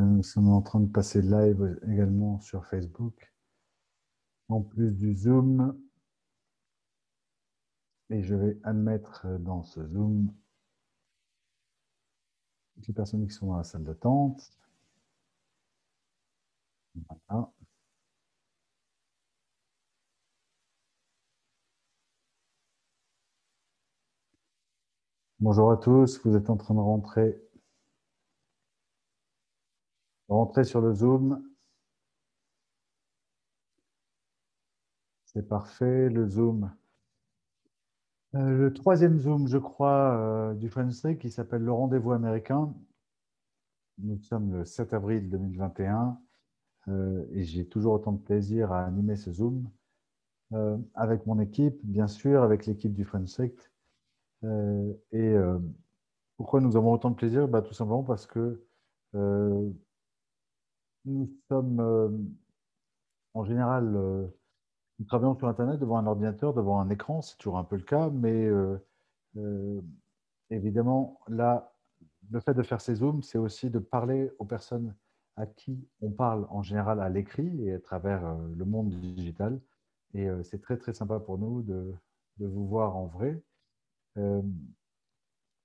Nous sommes en train de passer live également sur Facebook, en plus du Zoom. Et je vais admettre dans ce Zoom les personnes qui sont dans la salle d'attente. Voilà. Bonjour à tous, vous êtes en train de rentrer. Rentrer sur le Zoom. C'est parfait, le Zoom. Euh, le troisième Zoom, je crois, euh, du Friendly qui s'appelle le rendez-vous américain. Nous sommes le 7 avril 2021 euh, et j'ai toujours autant de plaisir à animer ce Zoom avec mon équipe, bien sûr, avec l'équipe du euh, et pourquoi nous avons autant de plaisir? Bah, Tout simplement parce que nous sommes en général, nous travaillons sur Internet devant un ordinateur, devant un écran, c'est toujours un peu le cas, mais évidemment, là, le fait de faire ces zooms, c'est aussi de parler aux personnes à qui on parle en général à l'écrit et à travers le monde digital. Et c'est très, très sympa pour nous de, vous voir en vrai euh,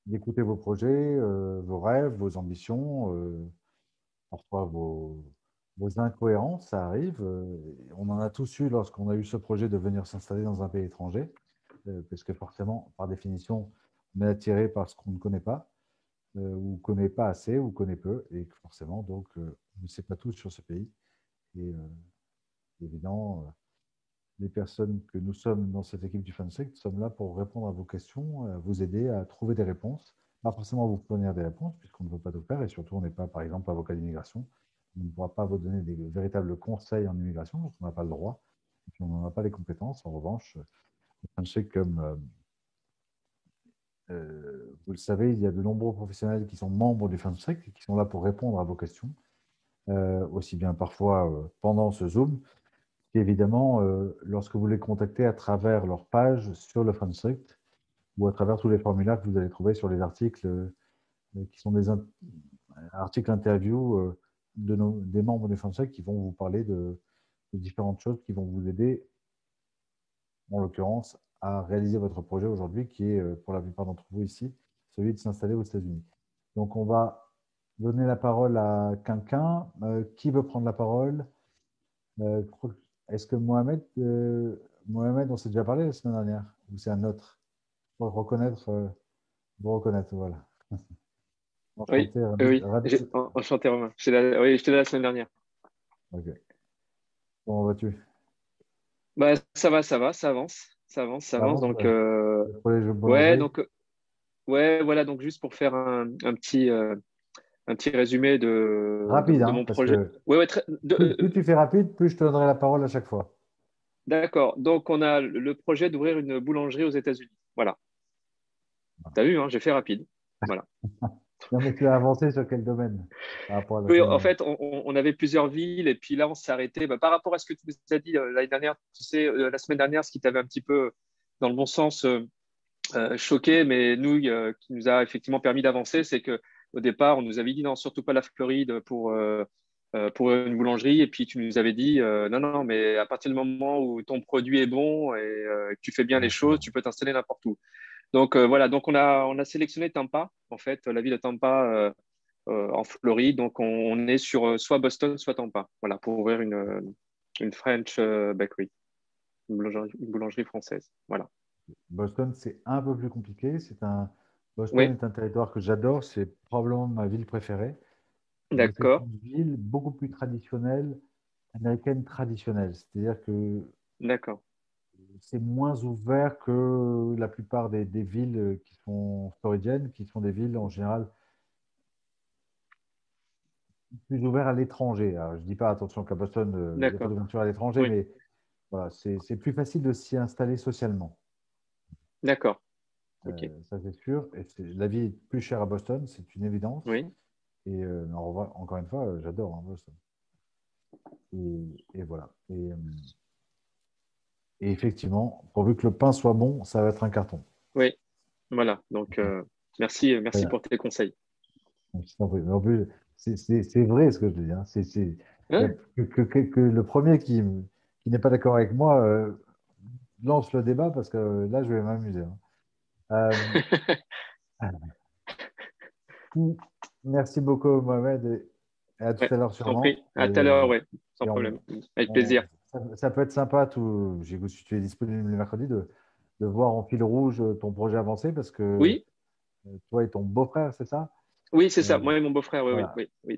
d'écouter vos projets, euh, vos rêves, vos ambitions, euh, parfois vos, vos, incohérences, ça arrive. on en a tous eu lorsqu'on a eu ce projet de venir s'installer dans un pays étranger, parce que forcément, par définition, on est attiré par ce qu'on ne connaît pas, ou ne connaît pas assez, ou connaît peu, et forcément, donc, on ne sait pas tout sur ce pays. Et évidemment, les personnes que nous sommes dans cette équipe du FunSec sommes là pour répondre à vos questions, vous aider à trouver des réponses. Pas forcément vous fournir des réponses, puisqu'on ne veut pas tout faire, et surtout, on n'est pas, par exemple, avocat d'immigration. On ne pourra pas vous donner des véritables conseils en immigration, parce qu'on n'a pas le droit, et puis on n'en a pas les compétences. En revanche, comme euh, euh, vous le savez, il y a de nombreux professionnels qui sont membres du FunSec et qui sont là pour répondre à vos questions, euh, aussi bien parfois pendant ce Zoom, évidemment, euh, lorsque vous les contactez à travers leur page sur le FunScript ou à travers tous les formulaires que vous allez trouver sur les articles euh, qui sont des articles interviews euh, de des membres du FunScript qui vont vous parler de, différentes choses qui vont vous aider, en l'occurrence, à réaliser votre projet aujourd'hui, qui est, pour la plupart d'entre vous ici, celui de s'installer aux États-Unis. Donc, on va donner la parole à quelqu'un. qui veut prendre la parole? Est-ce que Mohamed, euh, Mohamed, on s'est déjà parlé la semaine dernière Ou c'est un autre? Pour reconnaître, euh, vous reconnaître, voilà. Enchanté, oui, oui. enchanté Romain. Oui, j'étais là la semaine dernière. Ok. Comment vas-tu? Bah, Ça va, ça va, ça avance. Ça avance, ça, avance. donc, euh... ouais, donc, ouais, voilà, donc juste pour faire un, un petit, euh, un petit résumé de, rapide, mon projet. plus, tu fais rapide, plus je te donnerai la parole à chaque fois. D'accord. Donc, on a le projet d'ouvrir une boulangerie aux États-Unis. Voilà. Tu as vu, hein, j'ai fait rapide. Voilà. non, mais tu as avancé sur quel domaine Oui, en fait, on, avait plusieurs villes et puis là, on s'est arrêté. Bah, par rapport à ce que tu nous as dit euh, l'année dernière, tu sais, euh, la semaine dernière, ce qui t'avait un petit peu, dans le bon sens, euh, choqué, mais nous, qui nous a effectivement permis d'avancer, c'est que au départ, on nous avait dit non, surtout pas la Floride pour, euh, pour une boulangerie. Et puis tu nous avais dit non, non, mais à partir du moment où ton produit est bon et que tu fais bien les choses, tu peux t'installer n'importe où. Donc voilà, donc on a, on a sélectionné Tampa, en fait, la ville de Tampa en Floride. Donc on, est sur soit Boston, soit Tampa, voilà, pour ouvrir une, une French bakery, une boulangerie, une boulangerie française. Voilà. Boston, c'est un peu plus compliqué. C'est un, Boston est un territoire que j'adore, c'est probablement ma ville préférée. D'accord. Une ville beaucoup plus traditionnelle, américaine traditionnelle. C'est-à-dire que D'accord. C'est moins ouvert que la plupart des, villes qui sont floridiennes, qui sont des villes en général plus ouvertes à l'étranger. Je ne dis pas attention qu'à Boston, euh, il n'y a pas d'ouverture à l'étranger, mais voilà, c'est plus facile de s'y installer socialement. D'accord. Euh, ça, c'est sûr. Et la vie est plus chère à Boston, c'est une évidence. Oui. Et euh, encore une fois, euh, j'adore hein, Boston. Et, voilà. Et, effectivement, pourvu que le pain soit bon, ça va être un carton. Oui, voilà. Donc, merci, merci pour tes conseils. En plus, c'est vrai ce que je dis. Hein. C'est que, que, le premier qui, qui n'est pas d'accord avec moi euh, lance le débat parce que là, je vais m'amuser. Hein. Euh, merci beaucoup, Mohamed. Et à tout à l'heure, sûrement. À tout à l'heure, oui, sans problème. Avec plaisir. Ça, peut être sympa, tout, j'ai si tu es disponible le mercredi, de, de, voir en fil rouge ton projet avancé parce que oui. Euh, toi et ton beau-frère, c'est ça? Oui, c'est ça. Moi et mon beau-frère, oui, oui, oui,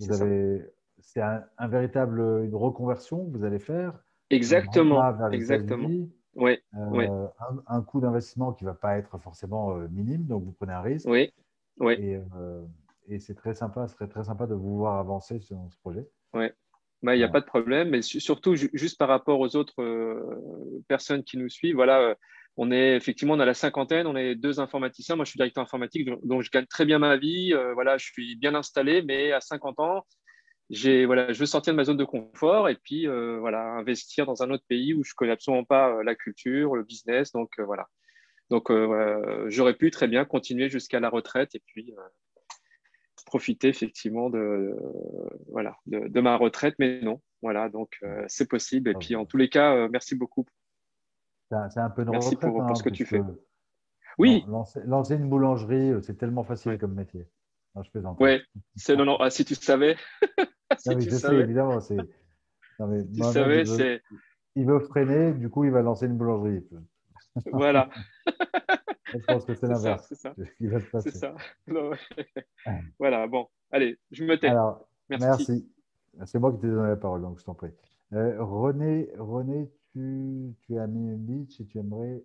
c'est un, véritable une reconversion que vous allez faire. Exactement. Exactement. Oui, euh, Un, coût d'investissement qui ne va pas être forcément euh, minime, donc vous prenez un risque. Oui, oui. Et, et c'est très sympa, ce serait très sympa de vous voir avancer sur ce projet. Bah, il n'y a pas de problème. Mais surtout, juste par rapport aux autres personnes qui nous suivent, voilà, on est effectivement, on a la cinquantaine, on est deux informaticiens. Moi, je suis directeur informatique, donc je gagne très bien ma vie. Euh, voilà, je suis bien installé, mais à 50 ans, j'ai, voilà, je veux sortir de ma zone de confort et puis euh, voilà, investir dans un autre pays où je connais absolument pas euh, la culture, le business. Donc voilà. Donc j'aurais pu très bien continuer jusqu'à la retraite et puis profiter effectivement de, voilà, de, ma retraite, mais non. Voilà, donc c'est possible. Et puis en tous les cas, merci beaucoup c'est un peu de Merci pour, hein, ce que tu fais. Oui. Lancer, une boulangerie, euh, c'est tellement facile comme métier. Non, je plaisante. Oui, c'est non, non. Ah, si tu savais. si tu je savais. sais, évidemment. Non, mais, tu savais, c'est. Il veut freiner, du coup, il va lancer une boulangerie. Voilà. je pense que c'est l'inverse. C'est ça. C'est ça. voilà, bon. Allez, je me tais. Alors, merci. C'est moi qui t'ai donné la parole, donc je t'en prie. Euh, René, René, tu, tu es à Beach et tu aimerais.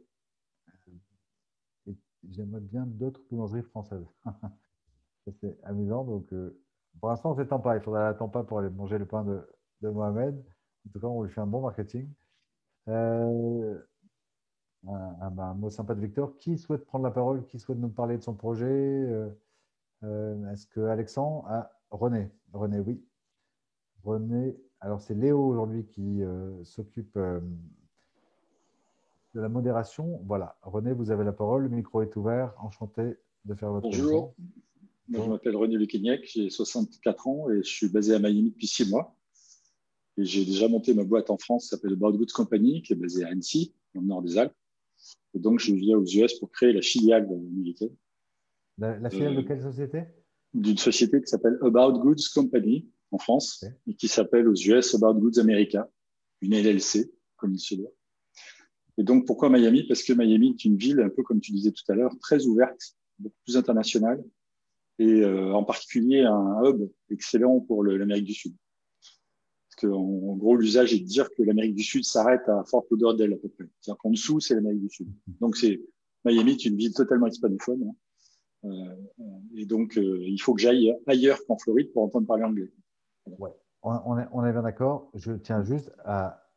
Euh, j'aimerais bien d'autres boulangeries françaises. c'est amusant. Donc, euh, pour l'instant, on ne s'étend pas. Il faudra l'attendre pas pour aller manger le pain de, de, Mohamed. En tout cas, on lui fait un bon marketing. Euh, un, mot sympa de Victor. Qui souhaite prendre la parole? Qui souhaite nous parler de son projet? Est-ce que Alexandre ah, René. René, oui. René, alors, c'est Léo aujourd'hui qui euh, s'occupe euh, de la modération. Voilà, René, vous avez la parole. Le micro est ouvert. Enchanté de faire votre Bonjour. je m'appelle René Luquignac, j'ai 64 ans et je suis basé à Miami depuis six mois. Et j'ai déjà monté ma boîte en France qui s'appelle About Goods Company, qui est basée à Annecy, dans le nord des Alpes. Et donc, je viens aux US pour créer la filiale américaine. La, la filiale de quelle société? D'une société qui s'appelle About Goods Company, en France et qui s'appelle aux US About Goods America, une LLC, comme il se doit. Et donc, pourquoi Miami? Parce que Miami est une ville, un peu comme tu disais tout à l'heure, très ouverte, beaucoup plus internationale, et euh, en particulier un hub excellent pour l'Amérique du Sud. Qu'en en, gros, l'usage est de dire que l'Amérique du Sud s'arrête à Fort Lauderdale à peu près. C'est-à-dire qu'en dessous, c'est l'Amérique du Sud. Donc, c'est Miami est une ville totalement hispanophone. Hein. Euh, et donc, euh, il faut que j'aille ailleurs qu'en Floride pour entendre parler anglais. Ouais. On, est, on est bien d'accord. Je tiens juste à,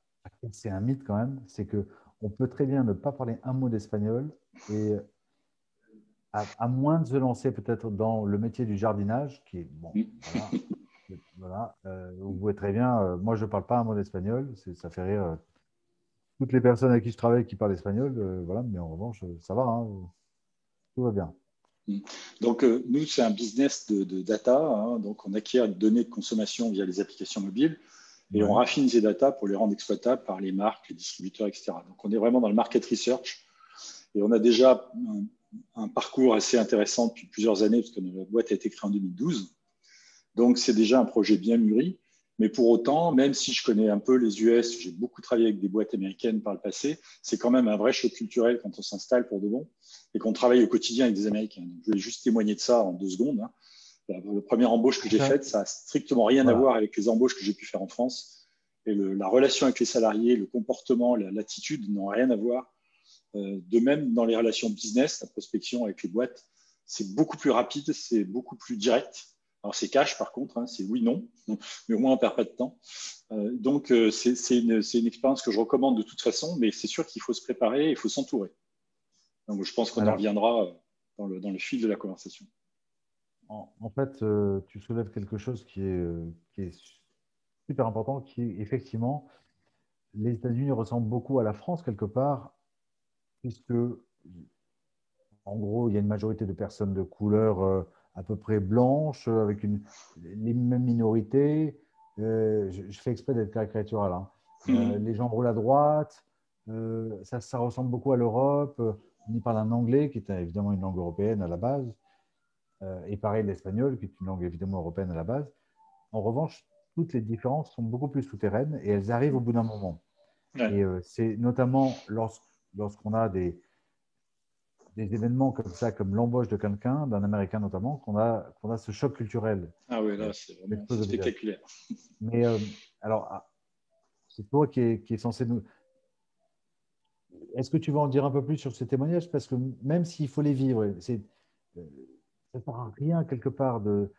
c'est un mythe quand même, c'est que on peut très bien ne pas parler un mot d'espagnol et à, moins de se lancer peut-être dans le métier du jardinage, qui est bon, voilà, euh, vous pouvez très bien. Euh, moi, je ne parle pas un mot d'espagnol, ça fait rire euh, toutes les personnes avec qui je travaille qui parlent espagnol, voilà, mais en revanche, ça va, hein, tout va bien. Donc, euh, nous, c'est un business de, data. Hein. donc, on acquiert des données de consommation via les applications mobiles et on raffine ces data pour les rendre exploitables par les marques, les distributeurs, etc. Donc, on est vraiment dans le market research et on a déjà un, parcours assez intéressant depuis plusieurs années parce que notre boîte a été créée en 2012. Donc, c'est déjà un projet bien mûri. Mais pour autant, même si je connais un peu les US, j'ai beaucoup travaillé avec des boîtes américaines par le passé, c'est quand même un vrai choc culturel quand on s'installe pour de bon et qu'on travaille au quotidien avec des Américains. je vais juste témoigner de ça en deux secondes. Hein. La, première embauche que j'ai faite, ça n'a strictement rien à voir avec les embauches que j'ai pu faire en France. Et la relation avec les salariés, le comportement, l'attitude n'ont rien à voir. Euh, de même, dans les relations business, la prospection avec les boîtes, c'est beaucoup plus rapide, c'est beaucoup plus direct. Alors c'est cash par contre, hein, c'est oui, non, mais au moins on ne perd pas de temps. Euh, donc euh, c'est une, une, expérience que je recommande de toute façon, mais c'est sûr qu'il faut se préparer, il faut s'entourer. Donc, je pense qu'on en reviendra euh, dans le, dans le, fil de la conversation. En, fait, euh, tu soulèves quelque chose qui est, qui est, super important, qui est effectivement, les États-Unis ressemblent beaucoup à la France quelque part, puisque, en gros, il y a une majorité de personnes de couleur à peu près blanches, avec une, les mêmes minorités. je, fais exprès d'être caricatural. Hein. Hmm. les gens roulent à droite. Ça, ça, ressemble beaucoup à l'Europe. On y parle un anglais, qui est évidemment une langue européenne à la base. et pareil, l'espagnol, qui est une langue évidemment européenne à la base. En revanche, toutes les différences sont beaucoup plus souterraines et elles arrivent au bout d'un moment. Et euh, c'est notamment lorsqu'on a des, des événements comme ça, comme l'embauche de quelqu'un, d'un Américain notamment, qu'on a, qu'on a ce choc culturel. Ah oui, là, c'est vraiment spectaculaire. Mais euh, alors, ah, c'est toi qui qui est censé nous. Est-ce que tu veux en dire un peu plus sur ces témoignages Parce que même s'il faut les vivre, c'est, euh, ça ne sert à rien quelque part de,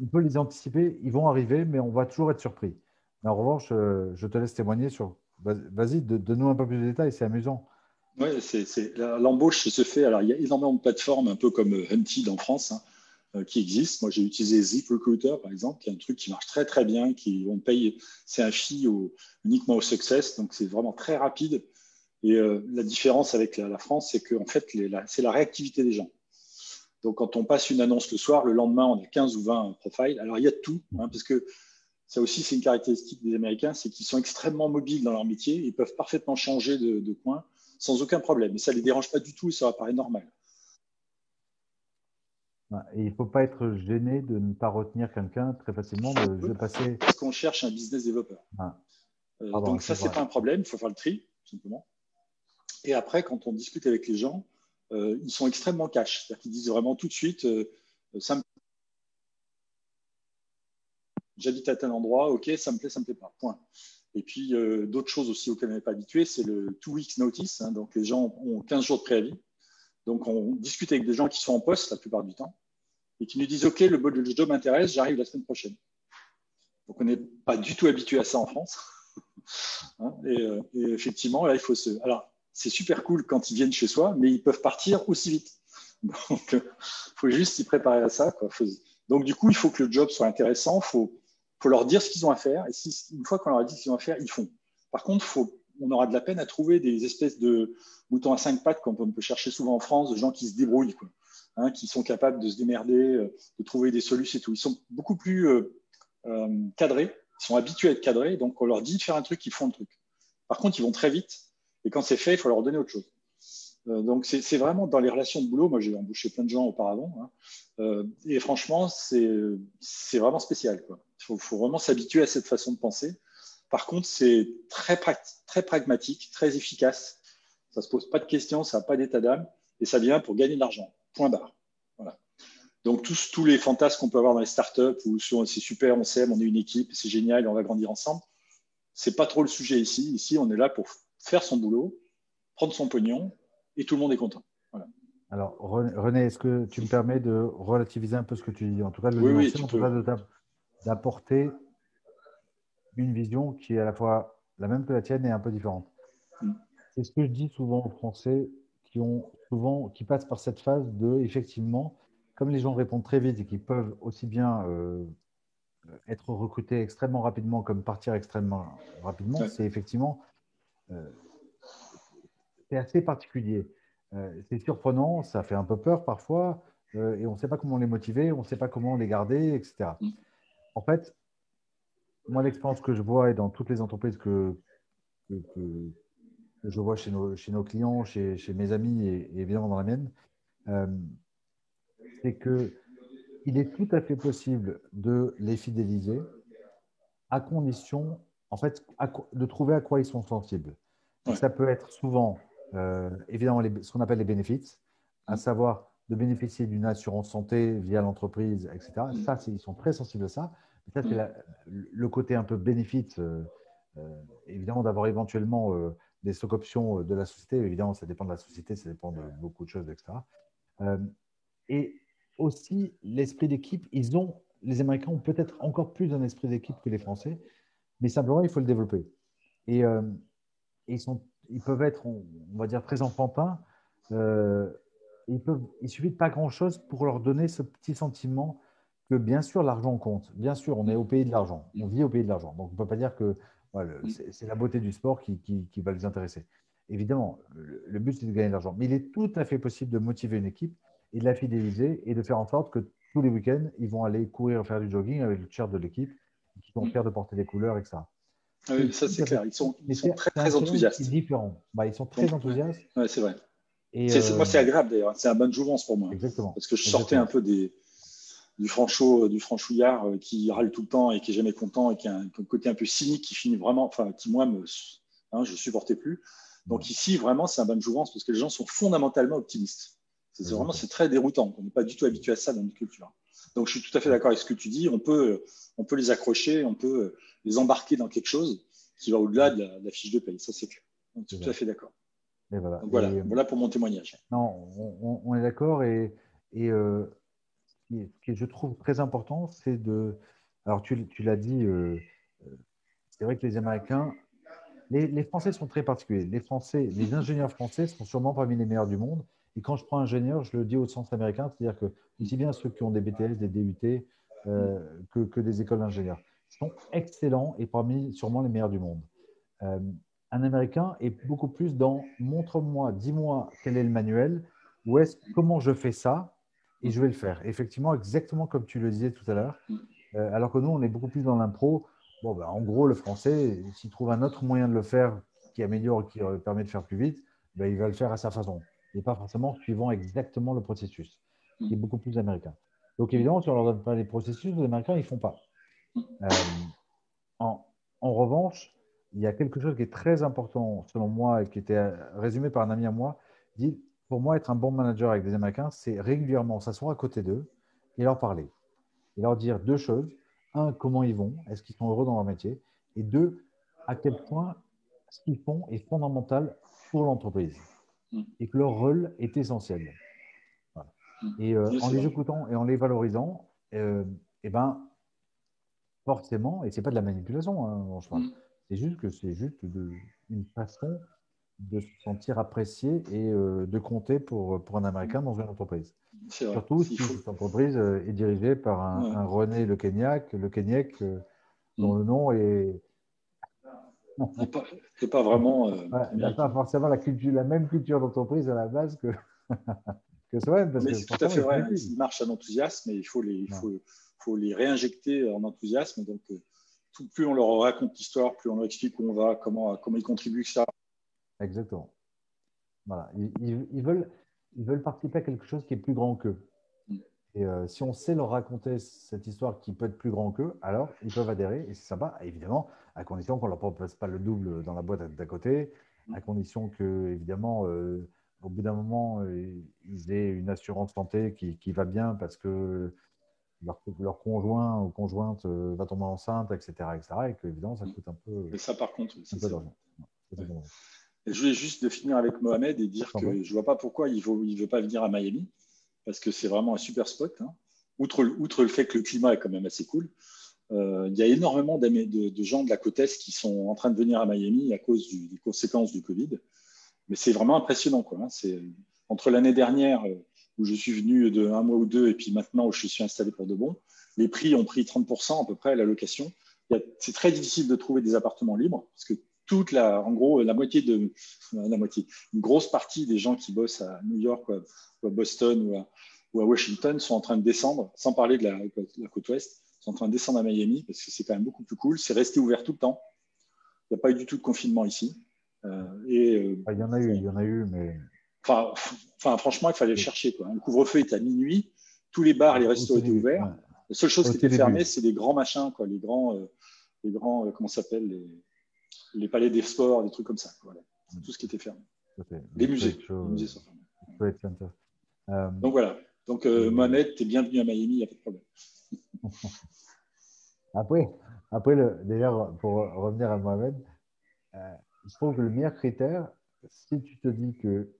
on peut les anticiper, ils vont arriver, mais on va toujours être surpris. Mais en revanche, je te laisse témoigner sur Vas-y, donne-nous un peu plus de détails, c'est amusant. Oui, l'embauche se fait. Alors, il y a énormément de plateformes, un peu comme euh, Hunted en France, hein, euh, qui existent. Moi, j'ai utilisé ZipRecruiter, par exemple, qui est un truc qui marche très, très bien. Qui, on paye, c'est un fee uniquement au success, donc c'est vraiment très rapide. Et euh, la différence avec la, France, c'est que en fait, c'est la réactivité des gens. Donc, quand on passe une annonce le soir, le lendemain, on a 15 ou 20 profiles. Alors, il y a tout, hein, parce que ça aussi, c'est une caractéristique des Américains, c'est qu'ils sont extrêmement mobiles dans leur métier. Ils peuvent parfaitement changer de, coin sans aucun problème. Et ça ne les dérange pas du tout et ça apparaît normal. il ne faut pas être gêné de ne pas retenir quelqu'un très facilement, de, passer. Parce qu'on cherche un business développeur. Ah. Euh, donc ça, c'est pas un problème. Il faut faire le tri, tout simplement. Et après, quand on discute avec les gens, euh, ils sont extrêmement cash. C'est-à-dire qu'ils disent vraiment tout de suite, euh, ça me j'habite à tel endroit, ok, ça me plaît, ça me plaît pas, point. Et puis, euh, d'autres choses aussi auxquelles on n'est pas habitué, c'est le two weeks notice. Hein. donc, les gens ont 15 jours de préavis. Donc, on discute avec des gens qui sont en poste la plupart du temps et qui nous disent, OK, le, job m'intéresse, j'arrive la semaine prochaine. Donc, on n'est pas du tout habitué à ça en France. Hein, euh, et, effectivement, là, il faut se. Alors, c'est super cool quand ils viennent chez soi, mais ils peuvent partir aussi vite. Donc, il faut juste s'y préparer à ça. Donc, du coup, il faut que le job soit intéressant. Faut leur dire ce qu'ils ont à faire. Et si, une fois qu'on leur a dit ce qu'ils ont à faire, ils font. Par contre, on aura de la peine à trouver des espèces de moutons à cinq pattes, comme on peut chercher souvent en France, de gens qui se débrouillent, hein, qui sont capables de se démerder, euh, de trouver des solutions et tout. Ils sont beaucoup plus euh, euh, cadrés, ils sont habitués à être cadrés, donc on leur dit de faire un truc, ils font le truc. Par contre, ils vont très vite, et quand c'est fait, il faut leur donner autre chose. Donc c'est vraiment dans les relations de boulot, moi j'ai embauché plein de gens auparavant, hein, et franchement, c'est vraiment spécial. Il faut, vraiment s'habituer à cette façon de penser. Par contre, c'est très, très pragmatique, très efficace. Ça ne se pose pas de questions, ça n'a pas d'état d'âme, et ça vient pour gagner de l'argent. Point barre. Donc, tous, tous les fantasmes qu'on peut avoir dans les startups, où c'est super, on s'aime, on est une équipe, c'est génial, on va grandir ensemble, ce n'est pas trop le sujet ici. Ici, on est là pour faire son boulot, prendre son pognon, et tout le monde est content. Voilà. Alors, René, est-ce que tu me permets de relativiser un peu ce que tu dis? En tout cas, de oui, oui, en tout cas de d'apporter une vision qui est à la fois la même que la tienne et un peu différente. Mm. C'est ce que je dis souvent aux Français qui, ont souvent, qui passent par cette phase de, effectivement, comme les gens répondent très vite et qui peuvent aussi bien euh, être recrutés extrêmement rapidement comme partir extrêmement rapidement, c'est effectivement euh, c'est assez particulier. Euh, c'est surprenant, ça fait un peu peur parfois, et on ne sait pas comment les motiver, on ne sait pas comment les garder, etc en fait, moi, l'expérience que je vois et dans toutes les entreprises que, je vois chez nos, chez nos clients, chez, mes amis et, évidemment dans la mienne, euh, c'est qu'il est tout à fait possible de les fidéliser à condition, en fait, de trouver à quoi ils sont sensibles. Ça peut être souvent, euh, évidemment, ce qu'on appelle les bénéfices, à savoir de bénéficier d'une assurance santé via l'entreprise, etc. Ça, ils sont très sensibles à ça. ça, c'est mm. le côté un peu bénéfice, euh, euh, évidemment, d'avoir éventuellement des stock options de la société. Évidemment, ça dépend de la société, ça dépend de beaucoup de choses, etc. et aussi, l'esprit d'équipe, ils ont, les Américains ont peut-être encore plus un esprit d'équipe que les Français, mais simplement, il faut le développer. Et, ils, sont, ils peuvent être, on, va dire, très enfantins il, peuvent, il suffit de pas grand-chose pour leur donner ce petit sentiment que bien sûr l'argent compte. Bien sûr, on est au pays de l'argent. On vit au pays de l'argent. Donc on ne peut pas dire que c'est la beauté du sport qui, qui, va les intéresser. Évidemment, le, but c'est de gagner de l'argent. Mais il est tout à fait possible de motiver une équipe. et de la fidéliser et de faire en sorte que tous les week-ends, ils vont aller courir, faire du jogging avec le t-shirt de l'équipe, qui sont mm. fiers de porter des couleurs, etc. Ah oui, ça c'est clair. Ils sont, ils sont très, très enthousiastes. différent. Bah, ils sont très enthousiastes. C'est vrai. Et Moi, c'est agréable d'ailleurs. C'est un bonne jouvence pour moi. Exactement. Parce que je sortais un peu des, du franchot, du franchouillard euh, qui râle tout le temps et qui est jamais content et qui a un, côté un peu cynique qui finit vraiment, enfin, qui moi, me, hein, je supportais plus. Donc ici, vraiment, c'est un bonne jouvence parce que les gens sont fondamentalement optimistes. C'est vraiment, c'est très déroutant. On n'est pas du tout habitué à ça dans notre culture. Donc je suis tout à fait d'accord avec ce que tu dis. On peut, on peut les accrocher, on peut les embarquer dans quelque chose qui va au-delà de, la fiche de paye. Ça, c'est clair. Donc, tout à fait d'accord. Voilà. voilà, voilà, pour mon témoignage. Non, on, est d'accord et, et euh, ce que je trouve très important, c'est de. Alors, tu, l'as dit, euh, euh, c'est vrai que les Américains, les, Français sont très particuliers. Les Français, les ingénieurs français sont sûrement parmi les meilleurs du monde. Et quand je prends ingénieur, je le dis au sens américain, c'est-à-dire que aussi bien ceux qui ont des BTS, des DUT, euh, que, que, des écoles d'ingénieurs sont excellents et parmi sûrement les meilleurs du monde. un Américain est beaucoup plus dans montre-moi, dis-moi quel est le manuel, ou est-ce comment je fais ça et je vais le faire. Effectivement, exactement comme tu le disais tout à l'heure. Euh, alors que nous, on est beaucoup plus dans l'impro. Bon, ben, en gros, le français, s'il trouve un autre moyen de le faire qui améliore, qui euh, permet de faire plus vite, ben, il va le faire à sa façon. Et pas forcément suivant exactement le processus, qui est mm. beaucoup plus américain. Donc, évidemment, si on ne leur donne pas les processus, les Américains, ils ne font pas. Mm. Euh, en, en, revanche, il y a quelque chose qui est très important, selon moi, et qui était résumé par un ami à moi, dit pour moi, être un bon manager avec des Américains, c'est régulièrement s'asseoir à côté d'eux et leur parler. Et leur dire deux choses. Un, comment ils vont Est-ce qu'ils sont heureux dans leur métier? Et deux, à quel point ce qu'ils font est fondamental pour l'entreprise et que leur rôle est essentiel. Et euh, en les écoutant et en les valorisant, euh, eh ben, forcément, et ce n'est pas de la manipulation, hein, mm. c'est juste que c'est juste une façon de se sentir apprécié et euh, de compter pour, pour un Américain dans une entreprise. Surtout si cette entreprise est dirigée par un, René Le Kenyac, Le dont mm. le nom est. C'est pas, vraiment. il n'a pas forcément la, culture, la même culture d'entreprise à la base que, que Sven. Mais c'est tout à fait vrai. Il marche à l'enthousiasme et il faut les, il faut, faut, les réinjecter en enthousiasme. Donc, tout, plus on leur raconte l'histoire, plus on leur explique où on va, comment, comment ils contribuent, ça Exactement. Voilà. Ils, veulent, ils veulent participer à quelque chose qui est plus grand qu'eux. Et euh, si on sait leur raconter cette histoire qui peut être plus grand qu'eux, alors ils peuvent adhérer et c'est sympa, évidemment, à condition qu'on ne leur propose pas le double dans la boîte d'à côté, à mm. condition que, évidemment, euh, au bout d'un moment, euh, ils aient une assurance santé qui, qui va bien parce que leur, leur, conjoint ou conjointe va tomber enceinte, etc. etc. et que, évidemment, ça mm. coûte un peu. Et ça, par contre, c'est d'argent. Je voulais juste de finir avec Mohamed et dire que je ne vois pas pourquoi il ne veut pas venir à Miami, parce que c'est vraiment un super spot. Hein. Outre, le fait que le climat est quand même assez cool, euh, il y a énormément de, gens de la côte Est qui sont en train de venir à Miami à cause des conséquences du Covid. Mais c'est vraiment impressionnant. Hein. Entre l'année dernière, euh, où je suis venu de un mois ou deux, et puis maintenant où je suis installé pour de bon, les prix ont pris 30% à peu près à la location. C'est très difficile de trouver des appartements libres, parce que toute la, en gros, la moitié de, la moitié, une grosse partie des gens qui bossent à New York ou à, Boston ou à, ou à, Washington sont en train de descendre, sans parler de la, côte ouest, sont en train de descendre à Miami parce que c'est quand même beaucoup plus cool. C'est resté ouvert tout le temps. Il n'y a pas eu du tout de confinement ici. Euh, et, euh, ah, il y en a eu, il y en a eu, mais. Enfin, enfin franchement, il fallait le chercher. Quoi. Le couvre-feu est à minuit, tous les bars, les restos étaient ouverts. La seule chose qui était fermée, c'est les grands machins, quoi, les grands, euh, les grands, comment s'appelle, les, les palais des sports, des trucs comme ça. Voilà. Tout ce qui était fermé. Les musées. les musées sont fermés. Euh, Donc voilà. Donc euh, Mohamed, tu es bienvenu à Miami, il n'y a pas de problème. après, après d'ailleurs, pour revenir à Mohamed, euh, je trouve que le meilleur critère, si tu te dis que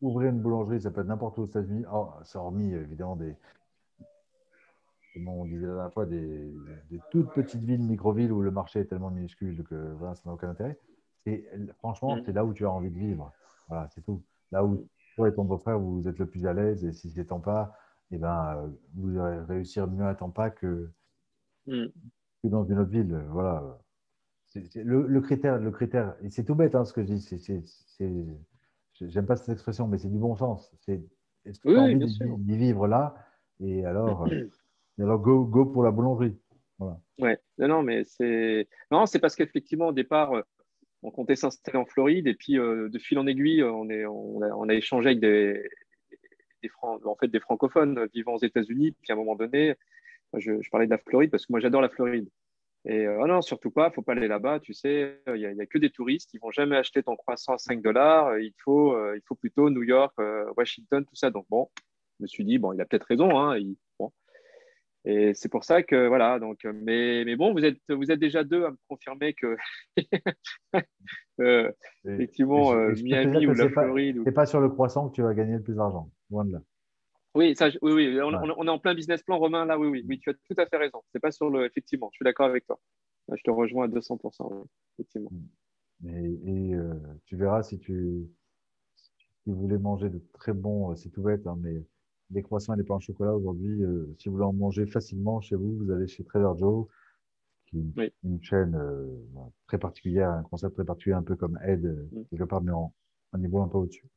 ouvrir une boulangerie, ça peut être n'importe où aux États-Unis, c'est hormis évidemment des, on disait la dernière fois, des, toutes petites villes, micro-villes où le marché est tellement minuscule que voilà, ça n'a aucun intérêt. Et franchement, mm. c'est là où tu as envie de vivre. Voilà, c'est tout. Là où toi et ton beau-frère, vous êtes le plus à l'aise. Et si c'est Tampa, eh ben, vous allez réussir mieux à Tampa que, mm. que dans une autre ville. Voilà. le, le, critère, le critère, c'est tout bête hein, ce que je dis. C'est, j'aime pas cette expression, mais c'est du bon sens. C'est est-ce que tu as envie d'y vivre là? Et alors, alors go, go pour la boulangerie. Voilà. Ouais, non, mais c'est. Non, c'est parce qu'effectivement, au départ, on comptait s'installer en Floride et puis de fil en aiguille, on, est, on, a, échangé avec des, en fait, des francophones vivant aux États-Unis. Puis à un moment donné, je, parlais de la Floride parce que moi j'adore la Floride. Et euh, oh non, surtout pas, faut pas aller là-bas. Tu sais, il n'y a, que des touristes, ils vont jamais acheter ton croissant à 5 dollars. Il faut, euh, il faut plutôt New York, euh, Washington, tout ça. Donc bon, je me suis dit bon, il a peut-être raison. Hein. Et c'est pour ça que voilà. Donc, mais, mais bon, vous êtes, vous êtes déjà deux à me confirmer que effectivement Miami ou la Floride. C'est pas sur le croissant que tu vas gagner le plus d'argent. Loin de là. Oui, ça, oui, oui. On, est en plein business plan, Romain, là, oui, oui, oui, tu as tout à fait raison. C'est pas sur le. Effectivement, je suis d'accord avec toi. Je te rejoins à 200%, effectivement. Et, euh, tu verras si tu, si voulais manger de très bons, euh, c'est tout bête, hein, mais des croissants et des pains au chocolat aujourd'hui, euh, si vous voulez en manger facilement chez vous, vous allez chez Trader Joe, qui est une chaîne très particulière, un concept très particulier, un peu comme Ed, mm. quelque part, mais en, un niveau un peu au-dessus.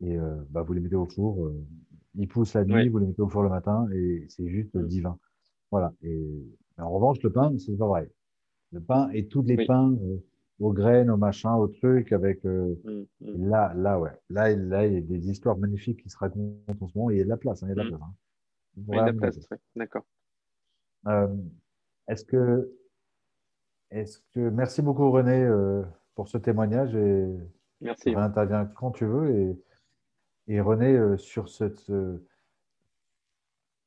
Et bah, vous les mettez au four il pousse la nuit, vous le mettez au four le matin et c'est juste mm. divin. Voilà. Et en revanche, le pain, c'est pas vrai. Le pain et tous les pains euh, aux graines, aux machins, aux trucs avec euh, mm, mm. là, là, ouais. Là, là, il y a des histoires magnifiques qui se racontent en ce moment. Il y a de la place. Hein, il y a de la place. Hein. il y a de la place. D'accord. Euh, est-ce que, est-ce que, merci beaucoup René pour ce témoignage et merci. Intervient quand tu veux et et René, euh, sur cette, euh,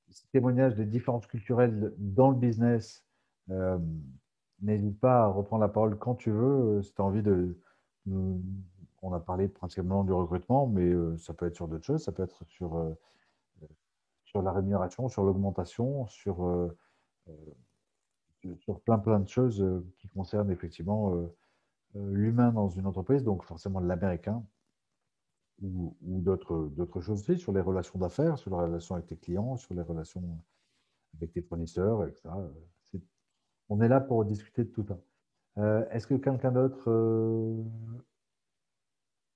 ce témoignage des différences culturelles dans le business, euh, n'hésite pas à reprendre la parole quand tu veux. Si tu as envie de. On a parlé principalement du recrutement, mais ça peut être sur d'autres choses. Ça peut être sur, sur la rémunération, sur l'augmentation, sur, sur plein, plein de choses qui concernent effectivement l'humain dans une entreprise, donc forcément l'américain ou, d'autres choses aussi, sur les relations d'affaires, sur les relations avec tes clients, sur les relations avec tes fournisseurs, etc. on est là pour discuter de tout ça. Euh, est-ce que quelqu'un d'autre, euh,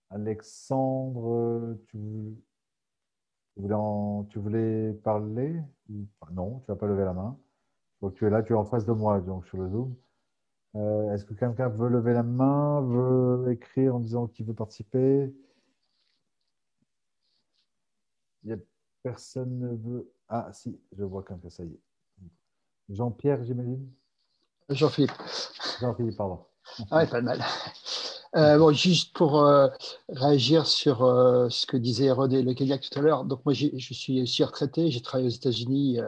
Alexandre, tu, voulais, parler Non, tu n'as pas levé la main. Donc, tu es là, tu es en face de moi, donc sur le Zoom. Euh, est-ce que quelqu'un veut lever la main, veut écrire en disant qu'il veut participer? Il a personne ne veut. Ah, si, je vois qu'un peu, ça y est. Jean-Pierre, j'imagine Jean-Philippe. Jean-Philippe, pardon. Ah, pas mal. Euh, bon, juste pour euh, réagir sur euh, ce que disait René Le Cadillac tout à l'heure. Donc, moi, je suis aussi retraité. J'ai travaillé aux États-Unis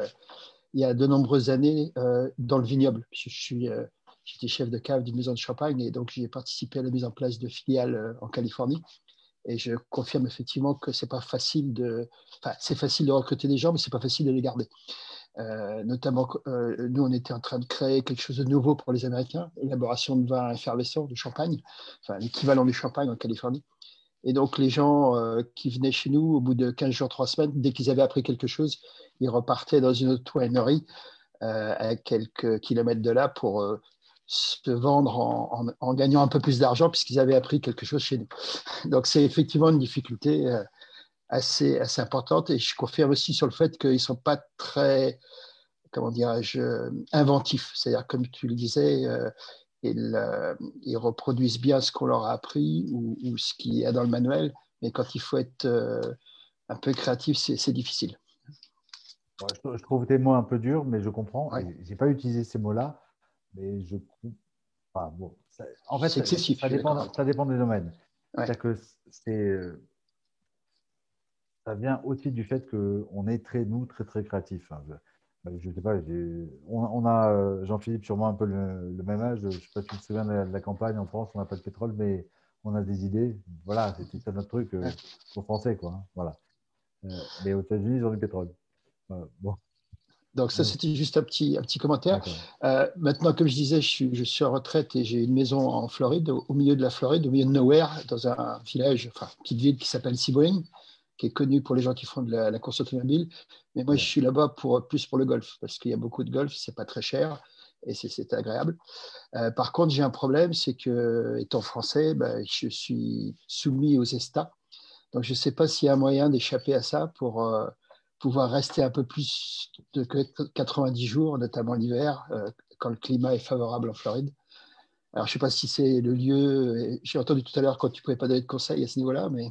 il y a de nombreuses années dans le vignoble. Je suis, j'étais chef de cave d'une maison de champagne et donc j'ai participé à la mise en place de filiales en Californie. Et je confirme effectivement que c'est pas facile de, enfin, c'est facile de recruter des gens, mais c'est pas facile de les garder. Euh, notamment, euh, nous, on était en train de créer quelque chose de nouveau pour les Américains, élaboration de vin effervescent, de champagne, enfin l'équivalent du champagne en Californie. Et donc, les gens euh, qui venaient chez nous, au bout de 15 jours, 3 semaines, dès qu'ils avaient appris quelque chose, ils repartaient dans une autre winery à quelques kilomètres de là pour se vendre en, gagnant un peu plus d'argent puisqu'ils avaient appris quelque chose chez nous. Donc c'est effectivement une difficulté assez, assez importante et je confirme aussi sur le fait qu'ils ne sont pas très, comment dirais-je, euh, inventifs. C'est-à-dire, comme tu le disais, euh, ils, reproduisent bien ce qu'on leur a appris ou, ce qu'il y a dans le manuel, mais quand il faut être un peu créatif, c'est difficile. Je, trouve tes mots un peu durs, mais je comprends. Je n'ai pas utilisé ces mots-là mais je bon, en fait, excessif, ça, dépend, ça, dépend, des domaines. cest que c'est, euh, ça vient aussi du fait qu'on est très, nous, très, très créatifs. Hein. Je ne sais pas, on, a, euh, Jean-Philippe, sûrement un peu le, même âge. Je ne sais pas si tu te souviens de la, campagne en France, on n'a pas de pétrole, mais on a des idées. Voilà, c'est ça notre truc euh, pour Français, quoi. Hein. Voilà. mais aux États-Unis, ils ont du pétrole. bon. Donc ça, c'était juste un petit, un petit commentaire. Euh, maintenant, comme je disais, je suis, je suis en retraite et j'ai une maison en Floride, au, milieu de la Floride, au milieu de nowhere, dans un village, enfin, petite ville qui s'appelle Sebring, qui est connue pour les gens qui font de la, course automobile. Mais moi, je suis là-bas pour, plus pour le golf, parce qu'il y a beaucoup de golf, c'est pas très cher et c'est agréable. Euh, par contre, j'ai un problème, c'est que, étant français, ben, je suis soumis aux ESTA, Donc, je ne sais pas s'il y a un moyen d'échapper à ça pour euh, pouvoir rester un peu plus de 90 jours, notamment l'hiver, euh, quand le climat est favorable en Floride. Alors, je ne sais pas si c'est le lieu. J'ai entendu tout à l'heure quand tu ne pouvais pas donner de conseils à ce niveau-là, mais.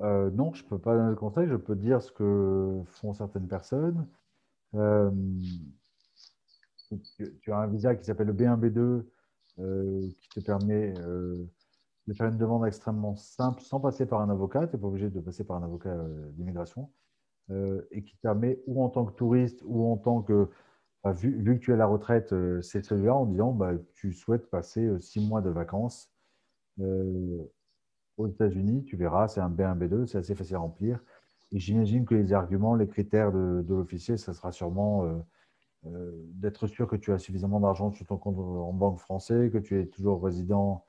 Euh, non, je ne peux pas donner de conseils. Je peux dire ce que font certaines personnes. tu, as un visa qui s'appelle le B1B2 qui te permet de faire une demande extrêmement simple sans passer par un avocat. Tu n'es pas obligé de passer par un avocat euh, d'immigration. Euh, et qui permet, ou en tant que touriste, ou en tant que. vu, que tu es à la retraite, euh, c'est celui-là en disant bah, tu souhaites passer six mois de vacances aux États-Unis. Tu verras, c'est un B1, B2, c'est assez facile à remplir. Et j'imagine que les arguments, les critères de, de l'officier, ça sera sûrement d'être sûr que tu as suffisamment d'argent sur ton compte en banque français, que tu es toujours résident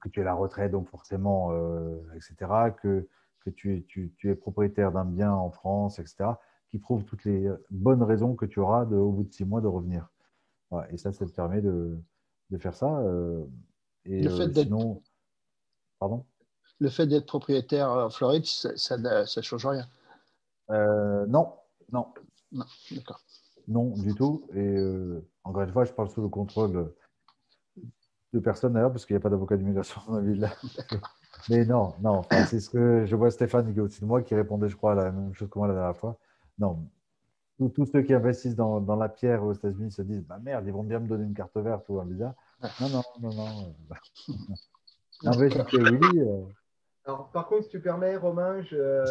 que tu es à la retraite, donc forcément, euh, etc., que, que tu, tu, tu, es propriétaire d'un bien en France, etc., qui prouvent toutes les bonnes raisons que tu auras de, au bout de six mois de revenir. et ça, ça te permet de, de faire ça. Euh, et le fait euh, sinon, pardon? Le fait d'être propriétaire en Floride, ça ne change rien Non, non. Non, d'accord. Non, du tout. Et encore une fois, je parle sous le contrôle de personnes d'ailleurs, parce qu'il n'y a pas d'avocat d'immigration dans la ville. Mais non, non, c'est ce que je vois Stéphane qui est au-dessus de moi qui répondait, je crois, à la même chose que moi la dernière fois. Non, tous, ceux qui investissent dans, dans la pierre aux États-Unis se disent bah merde, ils vont bien me donner une carte verte ou un visa. Non, non, non, non. Investissez, oui. Euh. Alors, par contre, si tu permets, Romain, je.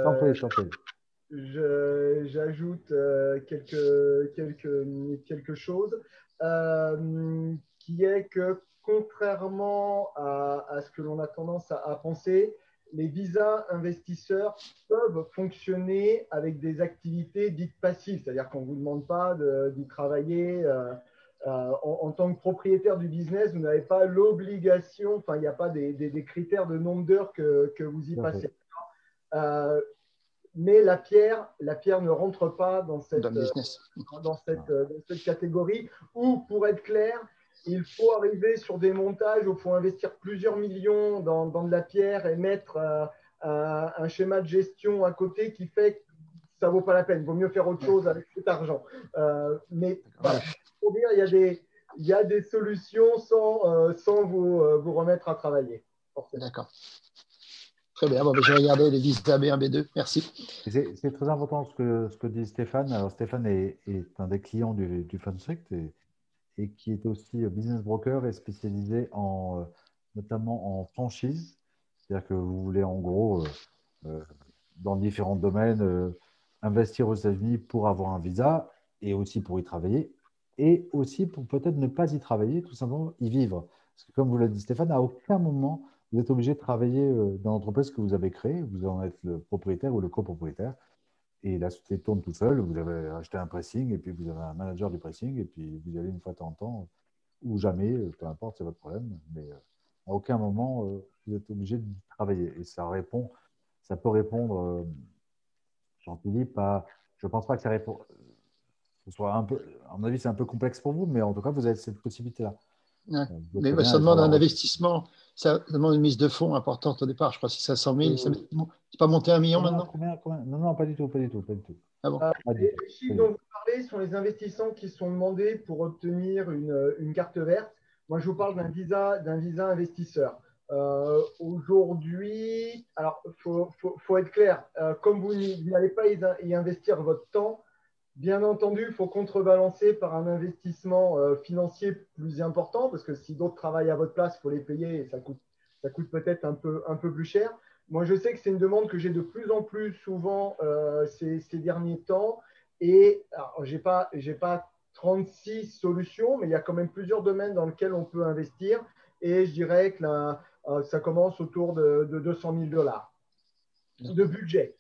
Je J'ajoute euh, quelque, quelque, quelque chose euh, qui est que contrairement à, ce que l'on a tendance à, penser, les visas investisseurs peuvent fonctionner avec des activités dites passives, c'est-à-dire qu'on ne vous demande pas d'y travailler. Euh, euh, en, tant que propriétaire du business, vous n'avez pas l'obligation, enfin, il n'y a pas des, critères de nombre d'heures que, vous y passez. Euh, mais la pierre, la pierre ne rentre pas dans cette, dans cette, dans cette catégorie. Ou, pour être clair, il faut arriver sur des montages où il faut investir plusieurs millions dans, de la pierre et mettre euh, euh, un schéma de gestion à côté qui fait que ça ne vaut pas la peine. Il vaut mieux faire autre chose avec cet argent. Euh, mais pour dire, il y, a des, il y a des solutions sans, sans vous, vous remettre à travailler. D'accord. Très bien. Bon, ben, je vais regarder les visas B1, B2. Merci. C'est très important ce que, ce que dit Stéphane. Alors, Stéphane est, est un des clients du, du FunSect et et qui est aussi euh, business broker et spécialisé en, euh, notamment en franchise. C'est-à-dire que vous voulez en gros, euh, dans différents domaines, investir aux États-Unis pour avoir un visa et aussi pour y travailler et aussi pour peut-être ne pas y travailler, tout simplement y vivre. Parce que comme vous l'a dit Stéphane, à aucun moment vous êtes obligé de travailler dans l'entreprise que vous avez créée, vous en êtes le propriétaire ou le copropriétaire et la société tourne tout seul. Vous avez acheté un pressing et puis vous avez un manager du pressing et puis vous allez une fois de temps en temps ou jamais, peu importe, c'est votre problème. Mais euh, à aucun moment euh, vous êtes obligé de travailler et ça répond, ça peut répondre. Euh, Jean-Philippe, pas. Je pense pas que ça répond. Ce soit un peu, à mon avis, c'est un peu complexe pour vous, mais en tout cas, vous avez cette possibilité-là. Mais ça demande un investissement, ça demande une mise de fonds importante au départ. Je crois que c'est 500 000. C'est pas monté à un million maintenant Non, non, pas du tout, pas du tout, pas du tout. Ah bon euh, les chiffres dont vous parlez sont les investisseurs qui sont demandés pour obtenir une, une carte verte. Moi, je vous parle d'un visa, d'un visa investisseur. Euh, Aujourd'hui, alors il faut, faut, faut, être clair, euh, comme vous n'allez pas y investir votre temps, Bien entendu, il faut contrebalancer par un investissement euh, financier plus important, parce que si d'autres travaillent à votre place, il faut les payer et ça coûte, peut-être un peu, plus cher. Moi, je sais que c'est une demande que j'ai de plus en plus souvent euh, ces, derniers temps. Et je n'ai pas, pas 36 solutions, mais il y a quand même plusieurs domaines dans lesquels on peut investir. Et je dirais que euh, ça commence autour de 200 000 dollars de budget.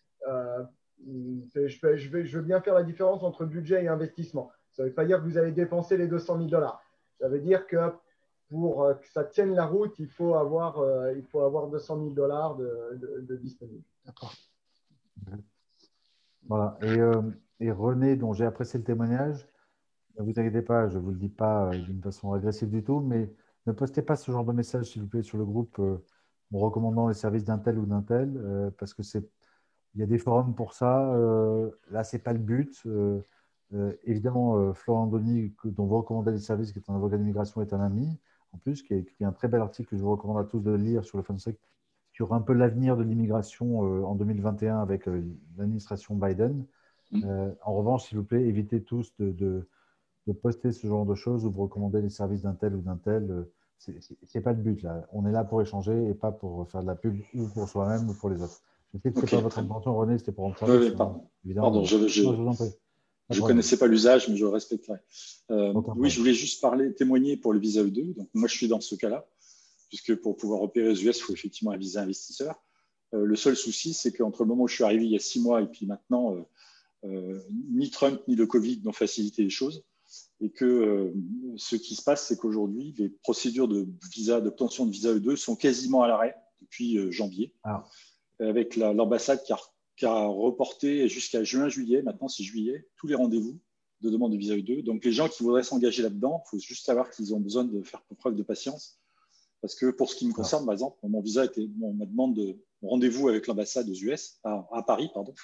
Je, veux bien faire la différence entre budget et investissement. Ça ne veut pas dire que vous allez dépenser les 200 000 dollars. Ça veut dire que pour euh, que ça tienne la route, il faut avoir, euh, il faut avoir 200 000 dollars de, de, disponibles. D'accord. Voilà. Euh, et, René, dont j'ai apprécié le témoignage, ne vous inquiétez pas, je ne vous le dis pas d'une façon agressive du tout, mais ne postez pas ce genre de message, s'il vous plaît, sur le groupe en recommandant les services d'un tel ou d'un tel, parce que c'est il y a des forums pour ça. là, ce n'est pas le but. évidemment, Florent Denis, dont vous recommandez les services, qui est un avocat d'immigration, est un ami, en plus, qui a écrit un très bel article que je vous recommande à tous de lire sur le FunSec sur un peu l'avenir de l'immigration en 2021 avec l'administration Biden. Mm. en revanche, s'il vous plaît, évitez tous de, de, poster ce genre de choses ou vous recommander les services d'un tel ou d'un tel c'est pas le but là. On est là pour échanger et pas pour faire de la pub ou pour soi-même ou pour les autres. Je sais que ce pas votre intention, René, c'était pour en pardon. pardon, je, ne connaissais pas l'usage, mais je le respecterai. Euh, oui, je voulais juste parler, témoigner pour le visa E2. Donc, moi, je suis dans ce cas-là, puisque pour pouvoir opérer aux US, il faut effectivement un visa investisseur. Euh, le seul souci, c'est qu'entre le moment où je suis arrivé il y a six mois et puis maintenant, euh, ni Trump ni le Covid n'ont facilité les choses et que ce qui se passe, c'est qu'aujourd'hui, les procédures de visa, d'obtention de visa E2 sont quasiment à l'arrêt depuis janvier, ah. Avec l'ambassade qui, qui, a reporté jusqu'à juin-juillet, maintenant c'est juillet, tous les rendez-vous de demande de visa E2. Donc les gens qui voudraient s'engager là-dedans, il faut juste savoir qu'ils ont besoin de faire preuve de patience. Parce que pour ce qui me concerne, par exemple, mon visa était, ma demande de rendez-vous avec l'ambassade aux US, à, à Paris, pardon,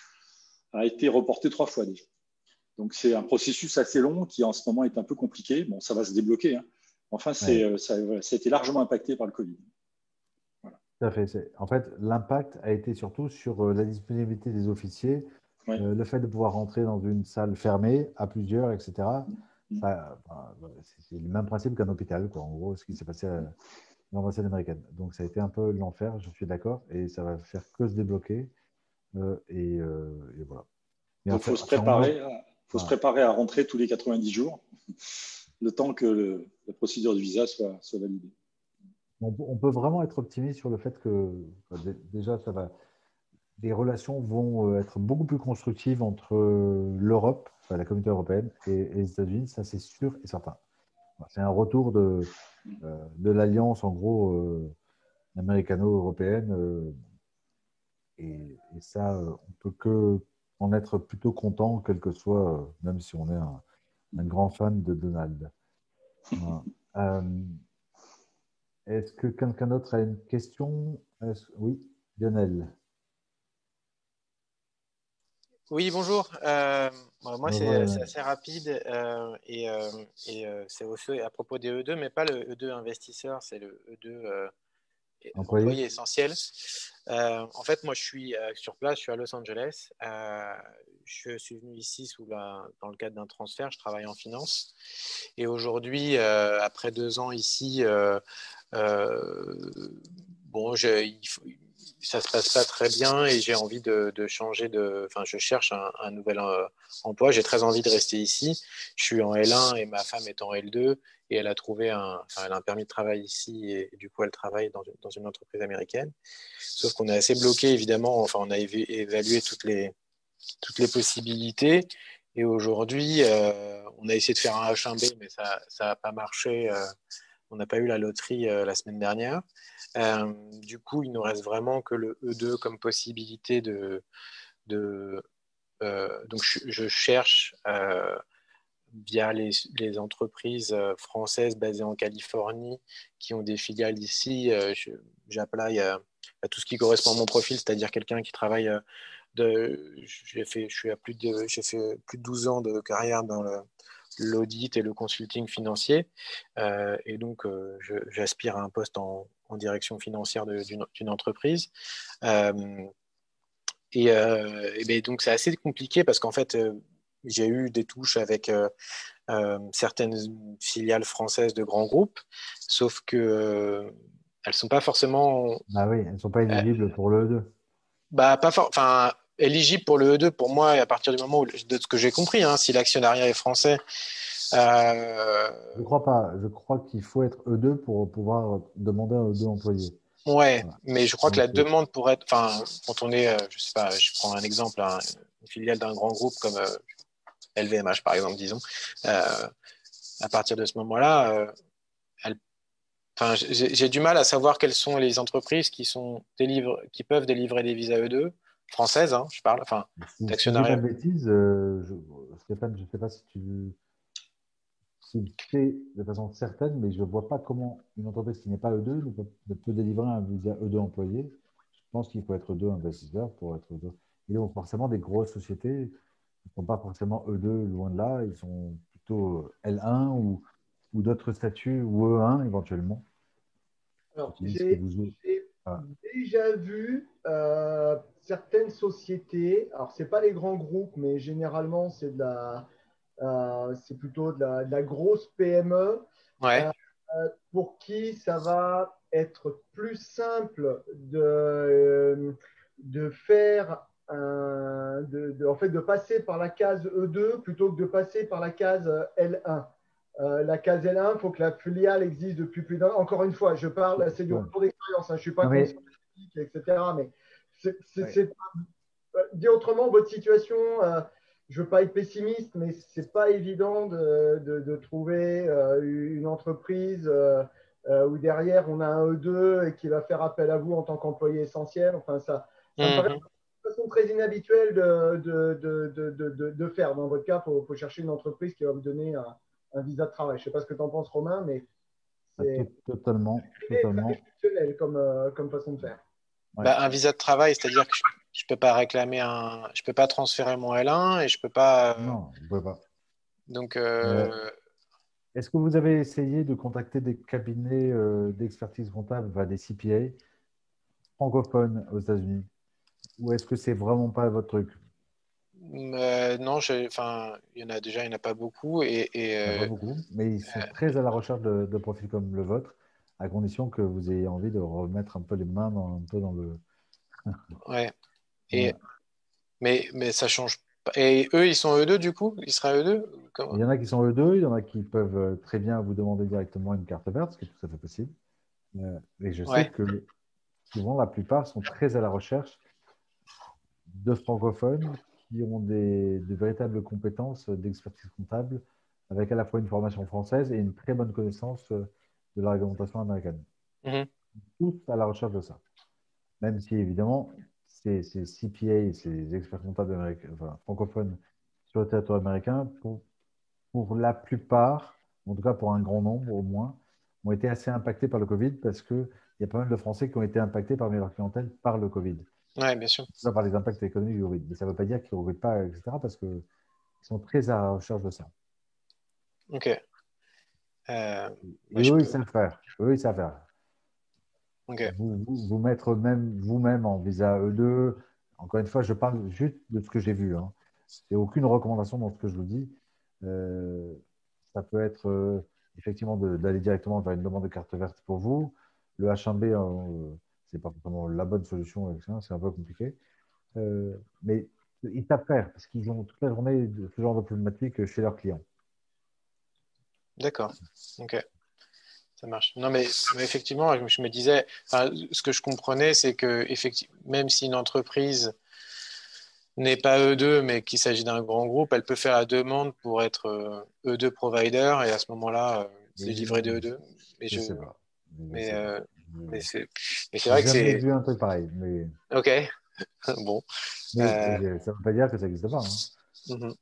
a été reportée trois fois déjà. Donc c'est un processus assez long qui en ce moment est un peu compliqué. Bon, ça va se débloquer. Hein. Enfin, euh, ça, a été largement impacté par le Covid. Fait. En fait, l'impact a été surtout sur euh, la disponibilité des officiers, euh, le fait de pouvoir rentrer dans une salle fermée à plusieurs, etc. Mm. c'est le même principe qu'un hôpital, quoi. en gros, ce qui s'est passé à l'ambassade américaine. Donc ça a été un peu l'enfer, je suis d'accord, et ça va faire que se débloquer. et, voilà. il faut se préparer. Il faut se préparer à rentrer tous les 90 jours, le temps que la procédure de visa soit, validée. On, peut vraiment être optimiste sur le fait que déjà, ça va, les relations vont euh, être beaucoup plus constructives entre euh, l'Europe, la communauté européenne, et, les États-Unis, ça c'est sûr et certain. C'est un retour de, euh, de l'alliance, en gros, américano-européenne. et, ça, on peut que en être plutôt content, quel que soit, même si on est un, grand fan de Donald. Est-ce que quelqu'un d'autre a une question? Oui, Lionel. Oui, bonjour. Euh, moi, c'est assez rapide et, c'est aussi à propos des E2, mais pas le E2 investisseur, c'est le E2 employé, essentiel. Euh, en fait, moi, je suis euh, sur place, je suis à Los Angeles. Euh, je suis venu ici dans le cadre d'un transfert, je travaille en finance. Et aujourd'hui, après deux ans ici, bon, il faut, ça se passe pas très bien et j'ai envie de, changer de. Enfin, je cherche un, nouvel euh, emploi. J'ai très envie de rester ici. Je suis en L1 et ma femme est en L2 et elle a trouvé un, enfin, elle a un permis de travail ici et, du coup elle travaille dans, une entreprise américaine. Sauf qu'on est assez bloqué évidemment. Enfin, on a évalué toutes les toutes les possibilités et aujourd'hui, euh, on a essayé de faire un H1B mais ça ça n'a pas marché. Euh, on n'a pas eu la loterie la semaine dernière. Euh, du coup, il nous reste vraiment que le E2 comme possibilité de. euh, donc, je, cherche euh, via les, entreprises françaises basées en Californie qui ont des filiales ici. J'appelle à, à, tout ce qui correspond à mon profil, c'est-à-dire quelqu'un qui travaille. j'ai fait, j'ai fait plus de 12 ans de carrière dans le, l'audit et le consulting financier. Euh, et donc, euh, j'aspire à un poste en, direction financière d'une entreprise. Euh, et, ben, donc, c'est assez compliqué parce qu'en fait, j'ai eu des touches avec certaines filiales françaises de grands groupes, sauf que elles sont pas forcément. Ah oui, elles sont pas éligibles pour le E2. Bah, pas Enfin, éligible pour le E2 pour moi, et à partir du moment où, de ce que j'ai compris, hein, si l'actionnariat est français. Euh... Je crois pas. Je crois qu'il faut être E2 pour pouvoir demander un E2 employé. Ouais, mais je crois que la demande pour être, enfin, quand on est, euh, je sais pas, je prends un exemple, une filiale d'un grand groupe comme LVMH euh, par exemple, disons, euh, à partir de ce moment-là, enfin, j'ai du mal à savoir quelles sont les entreprises qui sont délivre, qui peuvent délivrer des visas E2 française, hein, je parle, enfin, d'actionnariat. Si bêtise, euh, Stéphane, je ne sais pas si tu si sais de façon certaine, mais je ne vois pas comment une entreprise qui n'est pas E2 ne peut, délivrer un visa E2 employé. Je pense qu'il faut être E2 investisseur pour être E2. Et donc, forcément, des grosses sociétés ne sont pas forcément E2, loin de là. Ils sont plutôt L1 ou, ou d'autres statuts, ou E1 éventuellement. Alors, j'ai déjà vu euh, certaines sociétés, alors ce n'est pas les grands groupes, mais généralement c'est de la, euh, c'est plutôt de la, grosse PME, euh, pour qui ça va être plus simple de, de faire un, de, en fait, de passer par la case E2 plutôt que de passer par la case L1. Euh, la case L1, il faut que la filiale existe depuis plus d'un an. Encore une fois, je parle, c'est du retour d'expérience, hein, je ne suis pas mais... etc. Mais c'est, dit autrement, votre situation, euh, je ne veux pas être pessimiste, mais ce n'est pas évident de, trouver euh, une entreprise où derrière on a un E2 et qui va faire appel à vous en tant qu'employé essentiel. Enfin, ça, ça me paraît mhm. une façon très inhabituelle de, de, faire. Dans votre cas, il faut, faut, chercher une entreprise qui va vous donner un un visa de travail. Je ne sais pas ce que tu en penses, Romain, mais c'est totalement, totalement. Comme, euh, comme façon de faire. Bah, un visa de travail, c'est-à-dire que je ne peux pas réclamer un. Je peux pas transférer mon L1 et je ne peux pas. Euh, non, je ne peux pas. Donc. Euh, est-ce que vous avez essayé de contacter des cabinets d'expertise comptable, des CPA francophones aux États-Unis? Ou est-ce que c'est vraiment pas votre truc? Euh, non, enfin, il y en a déjà, il n'y en a pas beaucoup. Et, pas euh, beaucoup, mais ils sont très à la recherche de, profils comme le vôtre, à condition que vous ayez envie de remettre un peu les mains dans, un peu dans le. ouais. Et, mais, mais ça change pas. Et eux, ils sont E2 du coup? Ils seraient E2 Il y en a qui sont E2, il y en a qui peuvent euh, très bien vous demander directement une carte verte, ce qui est tout à fait possible. Et je sais que souvent, la plupart sont très à la recherche de francophones qui ont des, de véritables compétences d'expertise comptable, avec à la fois une formation française et une très bonne connaissance de la réglementation américaine. Mmh. Tous à la recherche de ça. Même si, évidemment, ces, ces CPA, ces experts comptables enfin, francophones sur le territoire américain, pour, pour la plupart, en tout cas pour un grand nombre au moins, ont été assez impactés par le Covid parce qu'il y a pas mal de Français qui ont été impactés parmi leur clientèle par le Covid. Oui, bien sûr. Ça par les impacts économiques du Mais ça ne veut pas dire qu'ils ne recrutent pas, etc. Parce qu'ils sont très à la recherche de ça. OK. Euh, eux, ils savent faire. Eux, ils savent faire. OK. Vous, vous, mettre même vous-même en visa E2. Encore une fois, je parle juste de ce que j'ai vu. Hein. C'est aucune recommandation dans ce que je vous dis. Euh, ça peut être euh, effectivement d'aller directement vers une demande de carte verte pour vous. Le H1B, c'est pas forcément la bonne solution, c'est un peu compliqué. Euh, mais ils savent faire parce qu'ils ont toute la journée de ce genre de problématique chez leurs clients. D'accord. Ok. Ça marche. Non, mais, effectivement, je me disais, ce que je comprenais, c'est que effectivement, même si une entreprise n'est pas E2, mais qu'il s'agit d'un grand groupe, elle peut faire la demande pour être E2 euh, provider et à ce moment-là, euh, c'est livré de E2. Mais je, sais pas. Mais, mais c'est vrai que c'est. J'ai vu un truc pareil. Mais... Ok. bon. Euh, ça ne veut pas dire que ça n'existe pas. Hein. Mhm.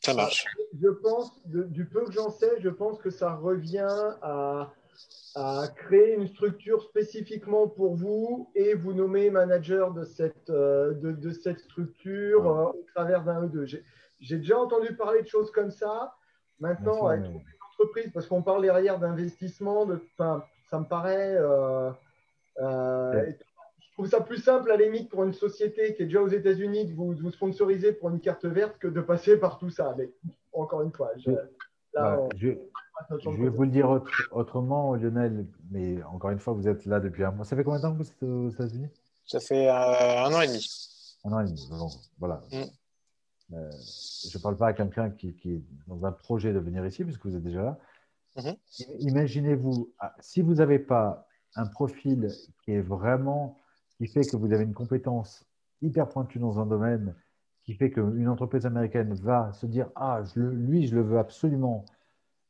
Ça marche. Je pense, du peu que j'en sais, je pense que ça revient à, à, créer une structure spécifiquement pour vous et vous nommer manager de cette, euh, de, de cette structure euh, au travers d'un E2. J'ai déjà entendu parler de choses comme ça. Maintenant, avec une entreprise, parce qu'on parle derrière d'investissement, de, ça me paraît. Euh, euh, je trouve ça plus simple à la limite pour une société qui est déjà aux États-Unis de vous, sponsoriser pour une carte verte que de passer par tout ça. Mais encore une fois, je, vais vous le dire autrement, Lionel, mais encore une fois, vous êtes là depuis un mois. Ça fait combien de temps que vous êtes aux États-Unis? Ça fait euh, un an et demi. Un an et demi, voilà. Mm. je ne parle pas à quelqu'un qui, qui, est dans un projet de venir ici, puisque vous êtes déjà là. Mhm. Imaginez-vous, ah, si vous n'avez pas un profil qui est vraiment, qui fait que vous avez une compétence hyper pointue dans un domaine, qui fait qu'une entreprise américaine va se dire Ah, je lui, je le veux absolument,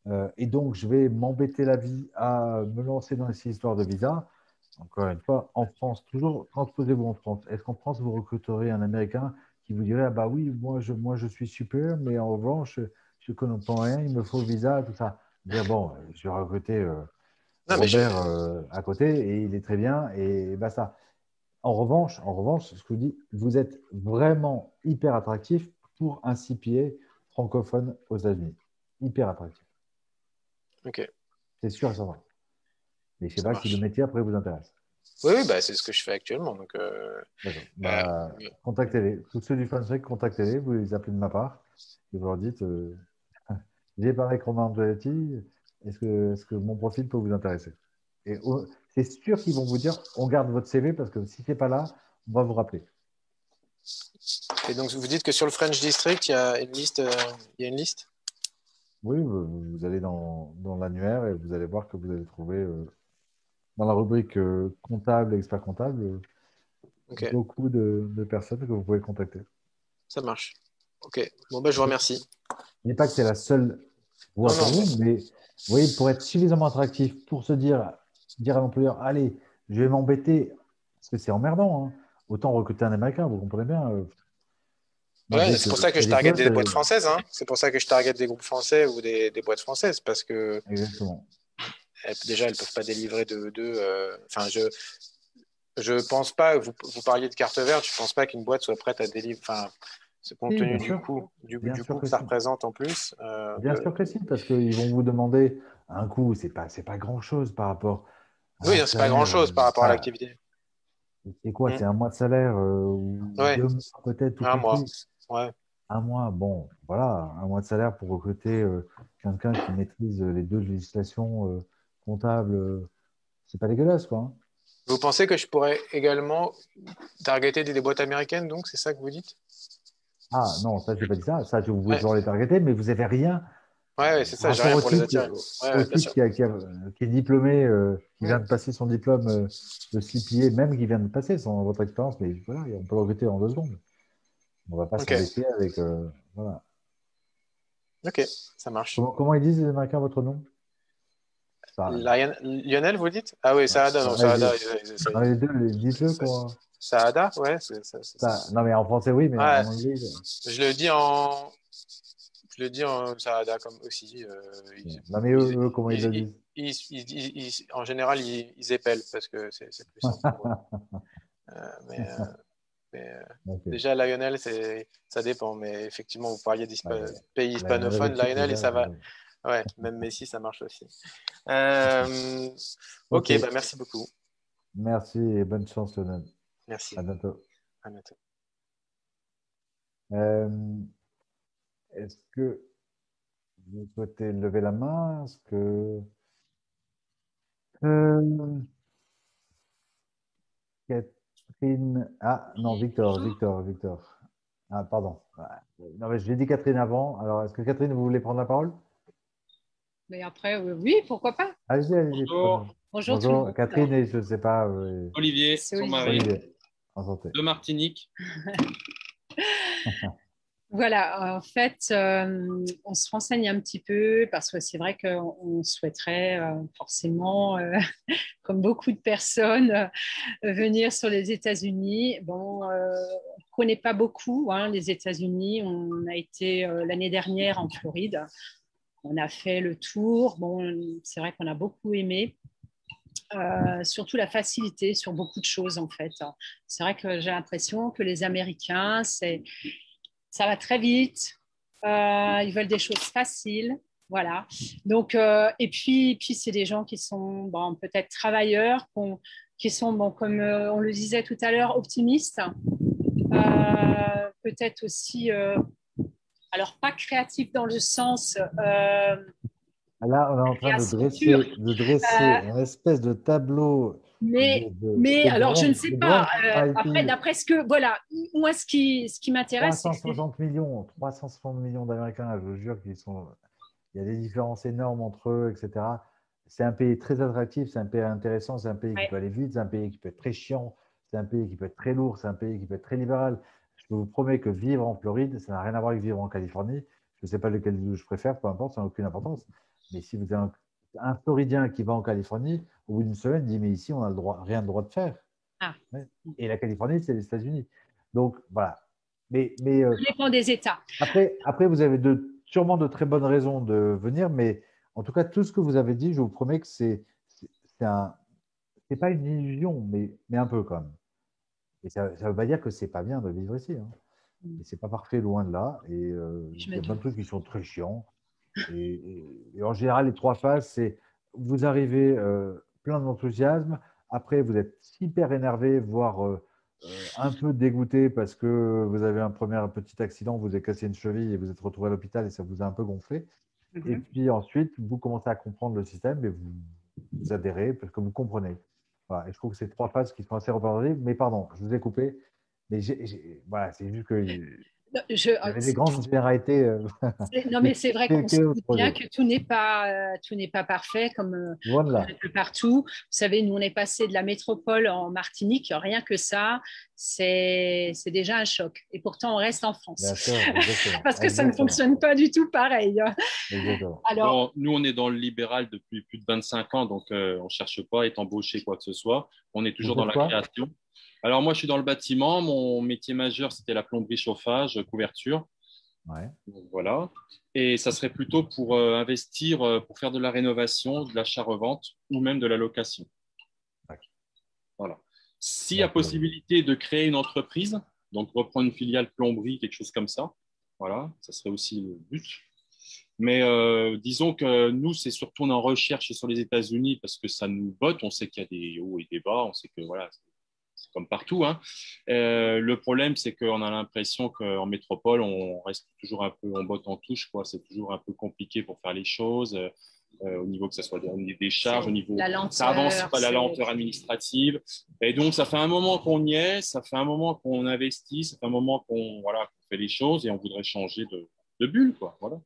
euh, et donc je vais m'embêter la vie à me lancer dans ces histoires de visa. Encore une fois, en France, toujours transposez-vous en France. Est-ce qu'en France, vous recruteriez un Américain qui vous dirait Ah, bah oui, moi je, moi, je suis super, mais en revanche, je ne connais pas rien, il me faut visa, tout ça dire bon, je vais recruter euh, Robert euh, à côté et il est très bien et. En revanche, en revanche, ce que je vous dis, vous êtes vraiment hyper attractif pour un CPA francophone aux États-Unis. Hyper attractif. Ok. C'est sûr et certain. Mais je ne sais pas si le métier après vous intéresse. Oui, oui bah, c'est ce que je fais actuellement. Donc, euh, bah, contactez-les. Tous ceux du FunSec, contactez-les. Vous les appelez de ma part. Et vous leur dites euh, J'ai parlé avec Romain Angeletti. Est-ce que, est que mon profil peut vous intéresser? Et c'est sûr qu'ils vont vous dire on garde votre CV parce que si ce n'est pas là, on va vous rappeler. Et donc, vous dites que sur le French District, il y a une liste, euh, il y a une liste? Oui, vous, allez dans, dans l'annuaire et vous allez voir que vous allez trouver euh, dans la rubrique euh, comptable, expert comptable, beaucoup de, personnes que vous pouvez contacter. Ça marche. Ok. Bon, ben, je vous remercie. Je ne dis pas que c'est la seule voie pour vous, mais oui, pour être suffisamment attractif, pour se dire, dire à l'employeur, allez, je vais m'embêter, parce que c'est emmerdant. Hein. Autant recruter un Américain, vous comprenez bien. Euh. Ouais, c'est pour ça que je target des boîtes françaises. Hein. C'est pour ça que je target des groupes français ou des, des boîtes françaises, parce que Exactement déjà, elles ne peuvent pas délivrer de. de euh, enfin, je je pense pas. Vous, vous parliez de carte verte. Je pense pas qu'une boîte soit prête à délivrer. Enfin, compte tenu du coût, du, du que, ça représente en plus. Euh, bien sûr que si, parce qu'ils vont vous demander un coût. C'est pas c'est pas grand chose par rapport. Oui, c'est pas grand chose par rapport à l'activité. C'est quoi mm. C'est un mois de salaire euh, ou deux mois peut-être Un mois. Ouais. Un mois, bon, voilà, un mois de salaire pour recruter quelqu'un qui maîtrise les deux législations comptable, euh, c'est pas dégueulasse, quoi. Hein. Vous pensez que je pourrais également targeter des, boîtes américaines, donc c'est ça que vous dites? Ah non, ça, je n'ai pas dit ça. Ça, vous pouvez toujours les targeter, mais vous n'avez rien. Ouais, c'est ça, j'ai rien pour les attirer. Ouais, qui, qui, est diplômé, euh, qui vient de passer son diplôme euh, de CPA, même qui vient de passer son, votre expérience, mais voilà, on peut recruter en deux secondes. On ne va pas okay. se avec. voilà. Ok, ça marche. Comment, comment, ils disent les Américains votre nom? Lionel, vous dites? Ah oui, Saada, non, Saada. les deux, dites-le quoi. Saada, ouais. Non, mais en français, oui, mais en anglais. Je le dis en. Je le dis en Saada comme aussi. Euh, non, mais eux, comment ils, le disent En général, ils, épellent parce que c'est plus simple. euh, mais. Euh, mais Déjà, Lionel, ça dépend, mais effectivement, vous parliez des pays hispanophones, Lionel, et ça va, Ouais, même Messi, ça marche aussi. Ok, bah, merci beaucoup. Merci et bonne chance, Lionel. Merci. À bientôt. À bientôt. Euh, est-ce que vous souhaitez lever la main? Est-ce que. Euh, Catherine. Ah, non, Victor, Victor, Victor. Ah, pardon. Non, mais je l'ai dit Catherine avant. Alors, est-ce que Catherine, vous voulez prendre la parole? Mais après, oui, pourquoi pas. Allez-y, allez-y. Bonjour. Bonjour. Catherine et je ne sais pas. Olivier, son mari. Olivier. De Martinique. voilà, en fait, euh, on se renseigne un petit peu parce que c'est vrai qu'on souhaiterait euh, forcément, euh, comme beaucoup de personnes, venir sur les États-Unis. Bon, on ne connaît pas beaucoup hein, les États-Unis. On a été l'année dernière en Floride on a fait le tour. Bon, c'est vrai qu'on a beaucoup aimé. Euh, surtout la facilité sur beaucoup de choses en fait. C'est vrai que j'ai l'impression que les Américains, ça va très vite, euh, ils veulent des choses faciles, voilà. Donc euh, et puis, puis c'est des gens qui sont bon, peut-être travailleurs, qui sont bon, comme on le disait tout à l'heure, optimistes, peut-être aussi alors, pas créatif dans le sens. Là, on est en train de dresser, de dresser euh, une espèce de tableau. Mais, mais alors, je ne sais pas. Euh, après, d'après ce que. Voilà, moi, ce qui, ce qui m'intéresse. 360 millions, 360 millions d'Américains, je vous jure qu'ils sont. Il y a des différences énormes entre eux, etc. C'est un pays très attractif, c'est un pays intéressant, c'est un pays qui peut aller vite, c'est un pays qui peut être très chiant, c'est un pays qui peut être très lourd, c'est un pays qui peut être très libéral. Je vous promets que vivre en Floride, ça n'a rien à voir avec vivre en Californie. Je ne sais pas lequel je préfère, peu importe, ça n'a aucune importance. Mais si vous avez un, Floridien qui va en Californie, au bout d'une semaine, dit Mais ici, on n'a rien de droit de faire. Ah. Et la Californie, c'est les États-Unis. Donc, voilà. Mais, mais, euh, dépend des États. Après, après vous avez de, sûrement de très bonnes raisons de venir, mais en tout cas, tout ce que vous avez dit, je vous promets que c'est un. C'est pas une illusion, mais, mais un peu quand même. Et ça ne veut pas dire que c'est pas bien de vivre ici. Hein. Mm. C'est pas parfait, loin de là. Et euh, il y a plein de trucs qui sont très chiants. Et, en général, les trois phases, c'est vous arrivez euh, plein d'enthousiasme. Après, vous êtes hyper énervé, voire euh, un peu dégoûté parce que vous avez un premier petit accident, vous avez cassé une cheville et vous êtes retrouvé à l'hôpital et ça vous a un peu gonflé. Mm-hmm. Et puis ensuite, vous commencez à comprendre le système et vous, vous adhérez parce que vous comprenez. Voilà. Et je trouve que c'est trois phases qui sont assez représentatives. Mais pardon, je vous ai coupé. Mais voilà, c'est juste que je, il y avait des grandes généralités. Euh, non, mais c'est vrai qu'on sait bien que tout n'est pas, euh, tout n'est pas parfait comme euh, voilà. un peu partout. Vous savez, nous, on est passé de la métropole en Martinique. Rien que ça, c'est, c'est déjà un choc. Et pourtant, on reste en France. Parce que ça ne fonctionne pas du tout pareil. Alors, nous, on est dans le libéral depuis plus de 25 ans, donc on ne cherche pas à être embauché quoi que ce soit. On est toujours dans la création. Alors, moi, je suis dans le bâtiment. Mon métier majeur, c'était la plomberie, chauffage, couverture. voilà. Et ça serait plutôt pour euh, investir, euh, pour faire de la rénovation, de l'achat-revente ou même de la location. Voilà. S'il y a possibilité de créer une entreprise, donc reprendre une filiale plomberie, quelque chose comme ça, voilà, ça serait aussi le but. Mais euh, disons que nous, c'est surtout en recherche sur les États-Unis parce que ça nous botte. On sait qu'il y a des hauts et des bas. On sait que voilà, comme partout. Hein. Euh, le problème, c'est qu'on a l'impression qu'en métropole, on reste toujours un peu, on botte en touche. C'est toujours un peu compliqué pour faire les choses. Euh, au niveau que ce soit des, charges, au niveau ça avance pas la lenteur administrative. Et donc, ça fait un moment qu'on y est, ça fait un moment qu'on investit, ça fait un moment qu'on voilà, fait les choses et on voudrait changer de, de bulle. Quoi. Voilà.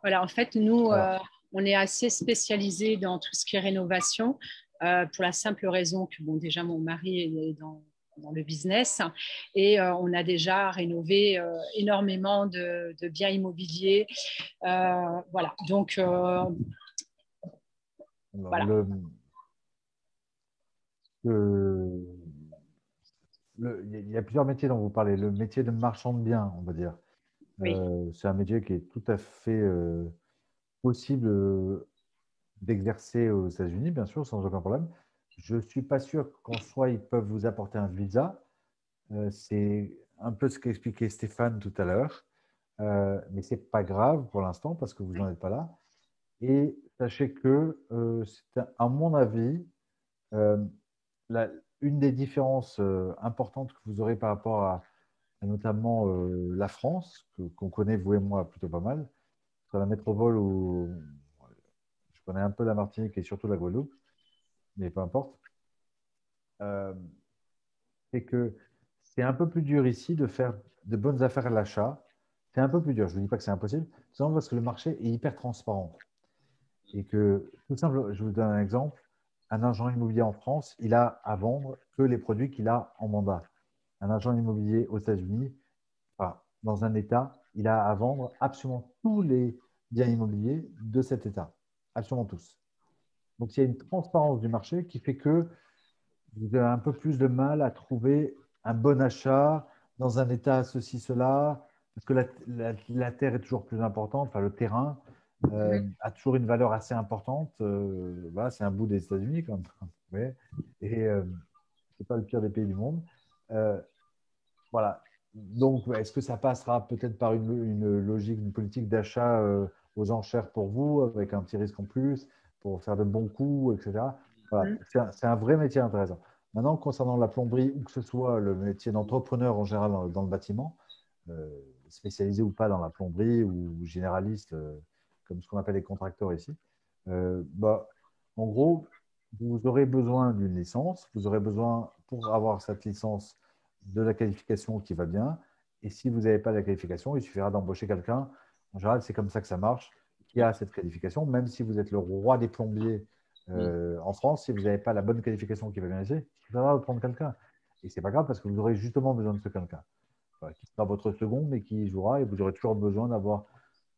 voilà, en fait, nous, euh, on est assez spécialisé dans tout ce qui est rénovation. Euh, pour la simple raison que, bon, déjà, mon mari est dans, le business et euh, on a déjà rénové euh, énormément de, biens immobiliers. voilà, donc. voilà. il y a plusieurs métiers dont vous parlez. Le métier de marchand de biens, on va dire. c'est un métier qui est tout à fait possible d'exercer aux États-Unis, bien sûr, sans aucun problème. Je ne suis pas sûr qu'en soi, ils peuvent vous apporter un visa. Euh, c'est un peu ce qu'expliquait Stéphane tout à l'heure. Euh, mais ce n'est pas grave pour l'instant parce que vous n'en êtes pas là. Et sachez que, euh, à mon avis, la, une des différences importantes que vous aurez par rapport à, notamment la France, qu'on connaît, vous et moi, plutôt pas mal, sur la métropole où je connais un peu la Martinique et surtout la Guadeloupe, mais peu importe. Euh, c'est que c'est un peu plus dur ici de faire de bonnes affaires à l'achat. C'est un peu plus dur. Je ne dis pas que c'est impossible, simplement parce que le marché est hyper transparent. Et que, tout simple, je vous donne un exemple. Un agent immobilier en France, il a à vendre que les produits qu'il a en mandat. Un agent immobilier aux États-Unis, dans un État, il a à vendre absolument tous les biens immobiliers de cet État absolument tous. Donc il y a une transparence du marché qui fait que vous avez un peu plus de mal à trouver un bon achat dans un état ceci, cela, parce que la, terre est toujours plus importante, enfin le terrain euh, a toujours une valeur assez importante. Euh, voilà, c'est un bout des États-Unis quand même. Et euh, ce n'est pas le pire des pays du monde. voilà. Donc, est-ce que ça passera peut-être par une, une, logique, une politique d'achat aux enchères pour vous, avec un petit risque en plus, pour faire de bons coups, etc. Voilà. Mm. C'est un, vrai métier intéressant. Maintenant, concernant la plomberie, ou que ce soit le métier d'entrepreneur en général dans, le bâtiment, euh, spécialisé ou pas dans la plomberie ou généraliste, euh, comme ce qu'on appelle les contracteurs ici, euh, bah, en gros, vous aurez besoin d'une licence, vous aurez besoin, pour avoir cette licence, de la qualification qui va bien. Et si vous n'avez pas la qualification, il suffira d'embaucher quelqu'un en général, c'est comme ça que ça marche, qui a cette qualification. Même si vous êtes le roi des plombiers euh, en France, si vous n'avez pas la bonne qualification qui va bien ici, il faudra prendre quelqu'un. Et ce n'est pas grave parce que vous aurez justement besoin de ce quelqu'un, qui sera votre second, mais qui jouera et vous aurez toujours besoin d'avoir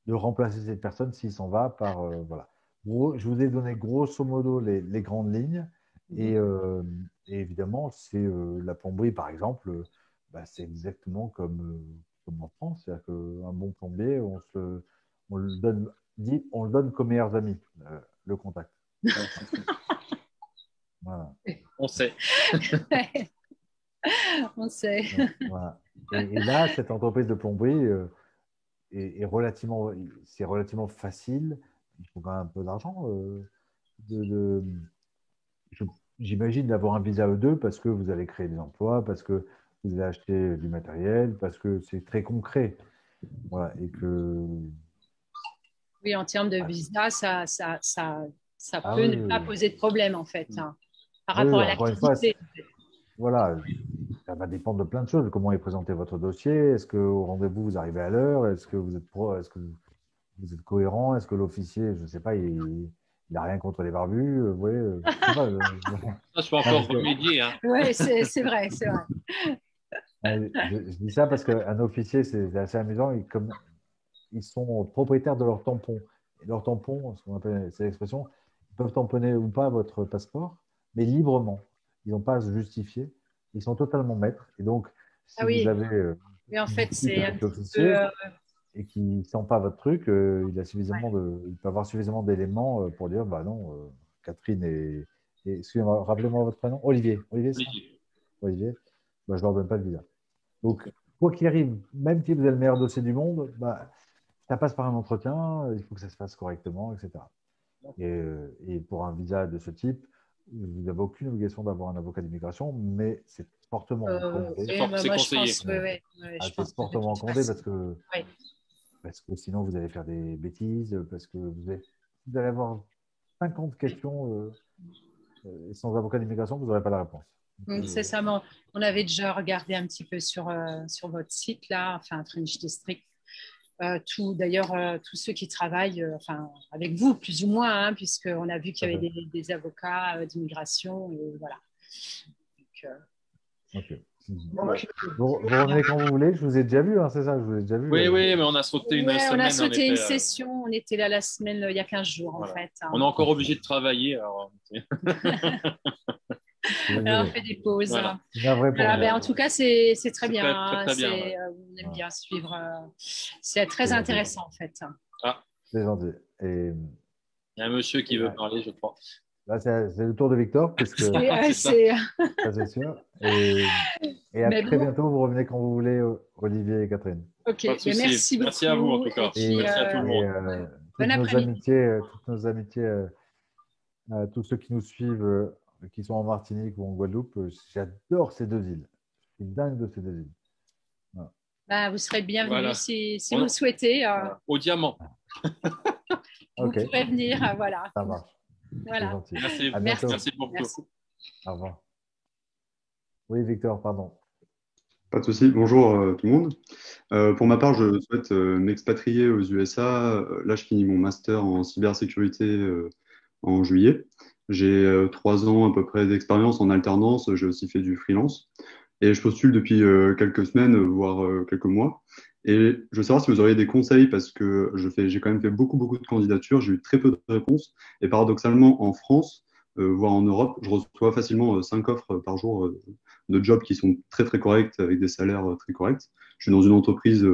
de remplacer cette personne s'il s'en va par euh, voilà. je vous ai donné grosso modo les, grandes lignes et, euh, évidemment c'est la plomberie par exemple, bah, c'est exactement comme comme en France. C'est-à-dire qu'un bon plombier, on, se, on, le donne, dit, on le donne comme meilleurs amis, euh, le contact. On sait. On sait. Et, là, cette entreprise de plomberie euh, est, relativement, c'est relativement facile. Il faut quand même un peu d'argent. Euh, de, J'imagine d'avoir un visa E2 parce que vous allez créer des emplois, parce que vous allez acheter du matériel, parce que c'est très concret. Voilà, et que oui, en termes de visa, ça, ça, ça, ça ah peut ne pas poser de problème, en fait, hein, par rapport à l'activité. Voilà, ça va dépendre de plein de choses. Comment est présenté votre dossier? Est-ce qu'au rendez-vous, vous arrivez à l'heure? Est-ce que vous êtes pro Est-ce que vous êtes cohérent? Est-ce que l'officier, je ne sais pas, il n'a rien contre les barbus? Vous voyez, euh, Ça, je peux encore remédier. Hein. Oui, c'est vrai, c'est vrai. Je, je, dis ça parce qu'un officier, c'est assez amusant. Comme, ils sont propriétaires de leur tampon. Et leur tampon, ce qu'on appelle, c'est l'expression, ils peuvent tamponner ou pas votre passeport, mais librement. Ils n'ont pas à se justifier. Ils sont totalement maîtres. Et donc, si ah vous avez. Euh, mais en fait, c'est un peu. Euh, et qui ne sent pas votre truc, euh, il, a suffisamment de, il peut avoir suffisamment d'éléments pour dire bah non, Catherine et. Excusez-moi, rappelez-moi votre prénom. Olivier. Olivier, Olivier. Bah, je ne leur donne pas de visa. Donc, quoi qu'il arrive, même si vous avez le meilleur dossier du monde, bah, ça passe par un entretien, il faut que ça se fasse correctement, etc. Euh, et, pour un visa de ce type, vous n'avez aucune obligation d'avoir un avocat d'immigration, mais c'est fortement euh, recommandé. c'est conseillé. c'est fortement recommandé parce que, parce que sinon vous allez faire des bêtises, parce que vous allez, vous allez avoir 50 questions euh, et sans avocat d'immigration, vous n'aurez pas la réponse. C'est ça. On avait déjà regardé un petit peu sur, sur votre site, là, enfin, French District. Euh, tout, d'ailleurs, euh, tous ceux qui travaillent euh, enfin, avec vous, plus ou moins, hein, puisqu'on a vu qu'il y avait des, avocats d'immigration. Et voilà. ok. Vous, revenez quand vous voulez, je vous ai déjà vu, hein, c'est ça, je vous ai déjà vu. Oui, oui, mais on a sauté une semaine. On a sauté une session, on était là la semaine, il y a 15 jours en fait. Hein. On est encore obligé de travailler. Alors... on fait des pauses. Ben, en tout cas, c'est très bien. Hein, euh, on aime bien suivre. Euh, c'est très intéressant, en fait. Ah. C'est gentil. Et... Il y a un monsieur qui veut parler, je crois. Là, c'est le tour de Victor, parce que c'est sûr. Et, et à très bientôt, vous revenez quand vous voulez, Olivier et Catherine. Ok, merci beaucoup. Merci à vous, en tout cas. Et, merci à tout le monde. Euh, toutes, nos amitiés, toutes nos amitiés, tous ceux qui nous suivent qui sont en Martinique ou en Guadeloupe, euh, j'adore ces deux îles. Je suis dingue de ces deux îles. Bah, vous serez bienvenue si, si vous souhaitez. Euh... Au diamant. vous pouvez venir, euh, voilà. Ça marche. Voilà. Merci. Merci. Merci beaucoup. Au revoir. Oui, Victor, pardon. Pas de souci. Bonjour euh, tout le monde. Euh, pour ma part, je souhaite m'expatrier aux USA. là, je finis mon master en cybersécurité en juillet. J'ai euh, trois ans à peu près d'expérience en alternance. J'ai aussi fait du freelance. Et je postule depuis euh, quelques semaines, voire euh, quelques mois. Et je veux savoir si vous auriez des conseils parce que j'ai quand même fait beaucoup, beaucoup de candidatures. J'ai eu très peu de réponses. Et paradoxalement, en France, voire en Europe, je reçois facilement cinq offres par jour de jobs qui sont très, très corrects avec des salaires très corrects. Je suis dans une entreprise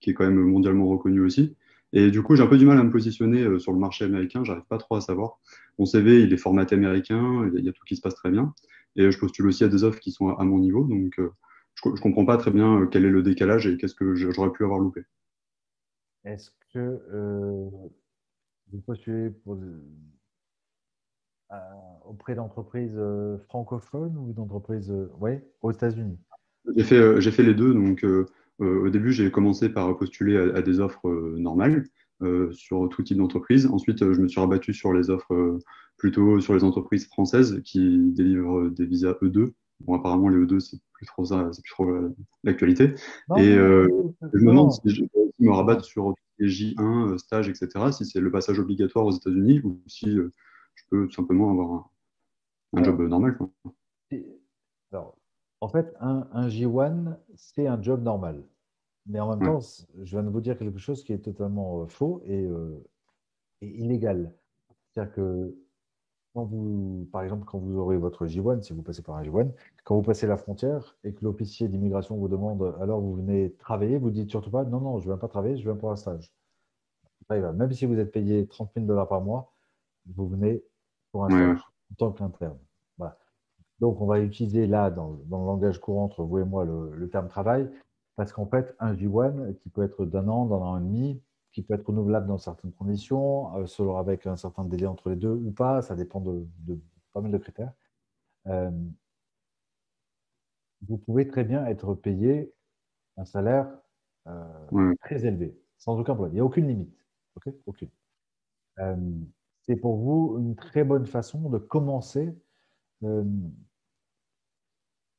qui est quand même mondialement reconnue aussi. Et du coup, j'ai un peu du mal à me positionner euh, sur le marché américain. J'arrive pas trop à savoir. Mon CV, il est formaté américain. Il y a tout qui se passe très bien. Et je postule aussi à des offres qui sont à mon niveau. Donc, euh, je ne comprends pas très bien euh, quel est le décalage et qu'est-ce que j'aurais pu avoir loupé. Est-ce que vous postulez auprès d'entreprises francophones ou d'entreprises ouais, aux États-Unis? J'ai fait, fait, les deux. Donc, au début, j'ai commencé par postuler à, des offres euh, normales euh, sur tout type d'entreprise. Ensuite, je me suis rabattu sur les offres plutôt sur les entreprises françaises qui délivrent des visas E2. Bon, apparemment, les E2, c'est plus trop ça, c'est plus trop l'actualité. Et je me demande si je peux me rabattre sur les J1, stage, etc., si c'est le passage obligatoire aux États-Unis ou si je peux tout simplement avoir un, job normal. Alors, en fait, un, J1, c'est un job normal. Mais en même temps, je viens de vous dire quelque chose qui est totalement euh, faux euh, et, illégal. C'est-à-dire que quand vous, par exemple, quand vous aurez votre J1, si vous passez par un J1, quand vous passez la frontière et que l'officier d'immigration vous demande alors vous venez travailler, vous dites surtout pas non, non, je ne viens pas travailler, je viens pour un stage. Même si vous êtes payé 30 000 dollars par mois, vous venez pour un stage en tant qu'interne. Donc, on va utiliser là, dans, le langage courant entre vous et moi, le, terme travail, parce qu'en fait, un J1 qui peut être d'un an, d'un an et demi, qui peut être renouvelable dans certaines conditions, euh, selon avec un certain délai entre les deux ou pas, ça dépend de, pas mal de critères. Euh, vous pouvez très bien être payé un salaire euh, très élevé, sans aucun problème. Il n'y a aucune limite. aucune. c'est pour vous une très bonne façon de commencer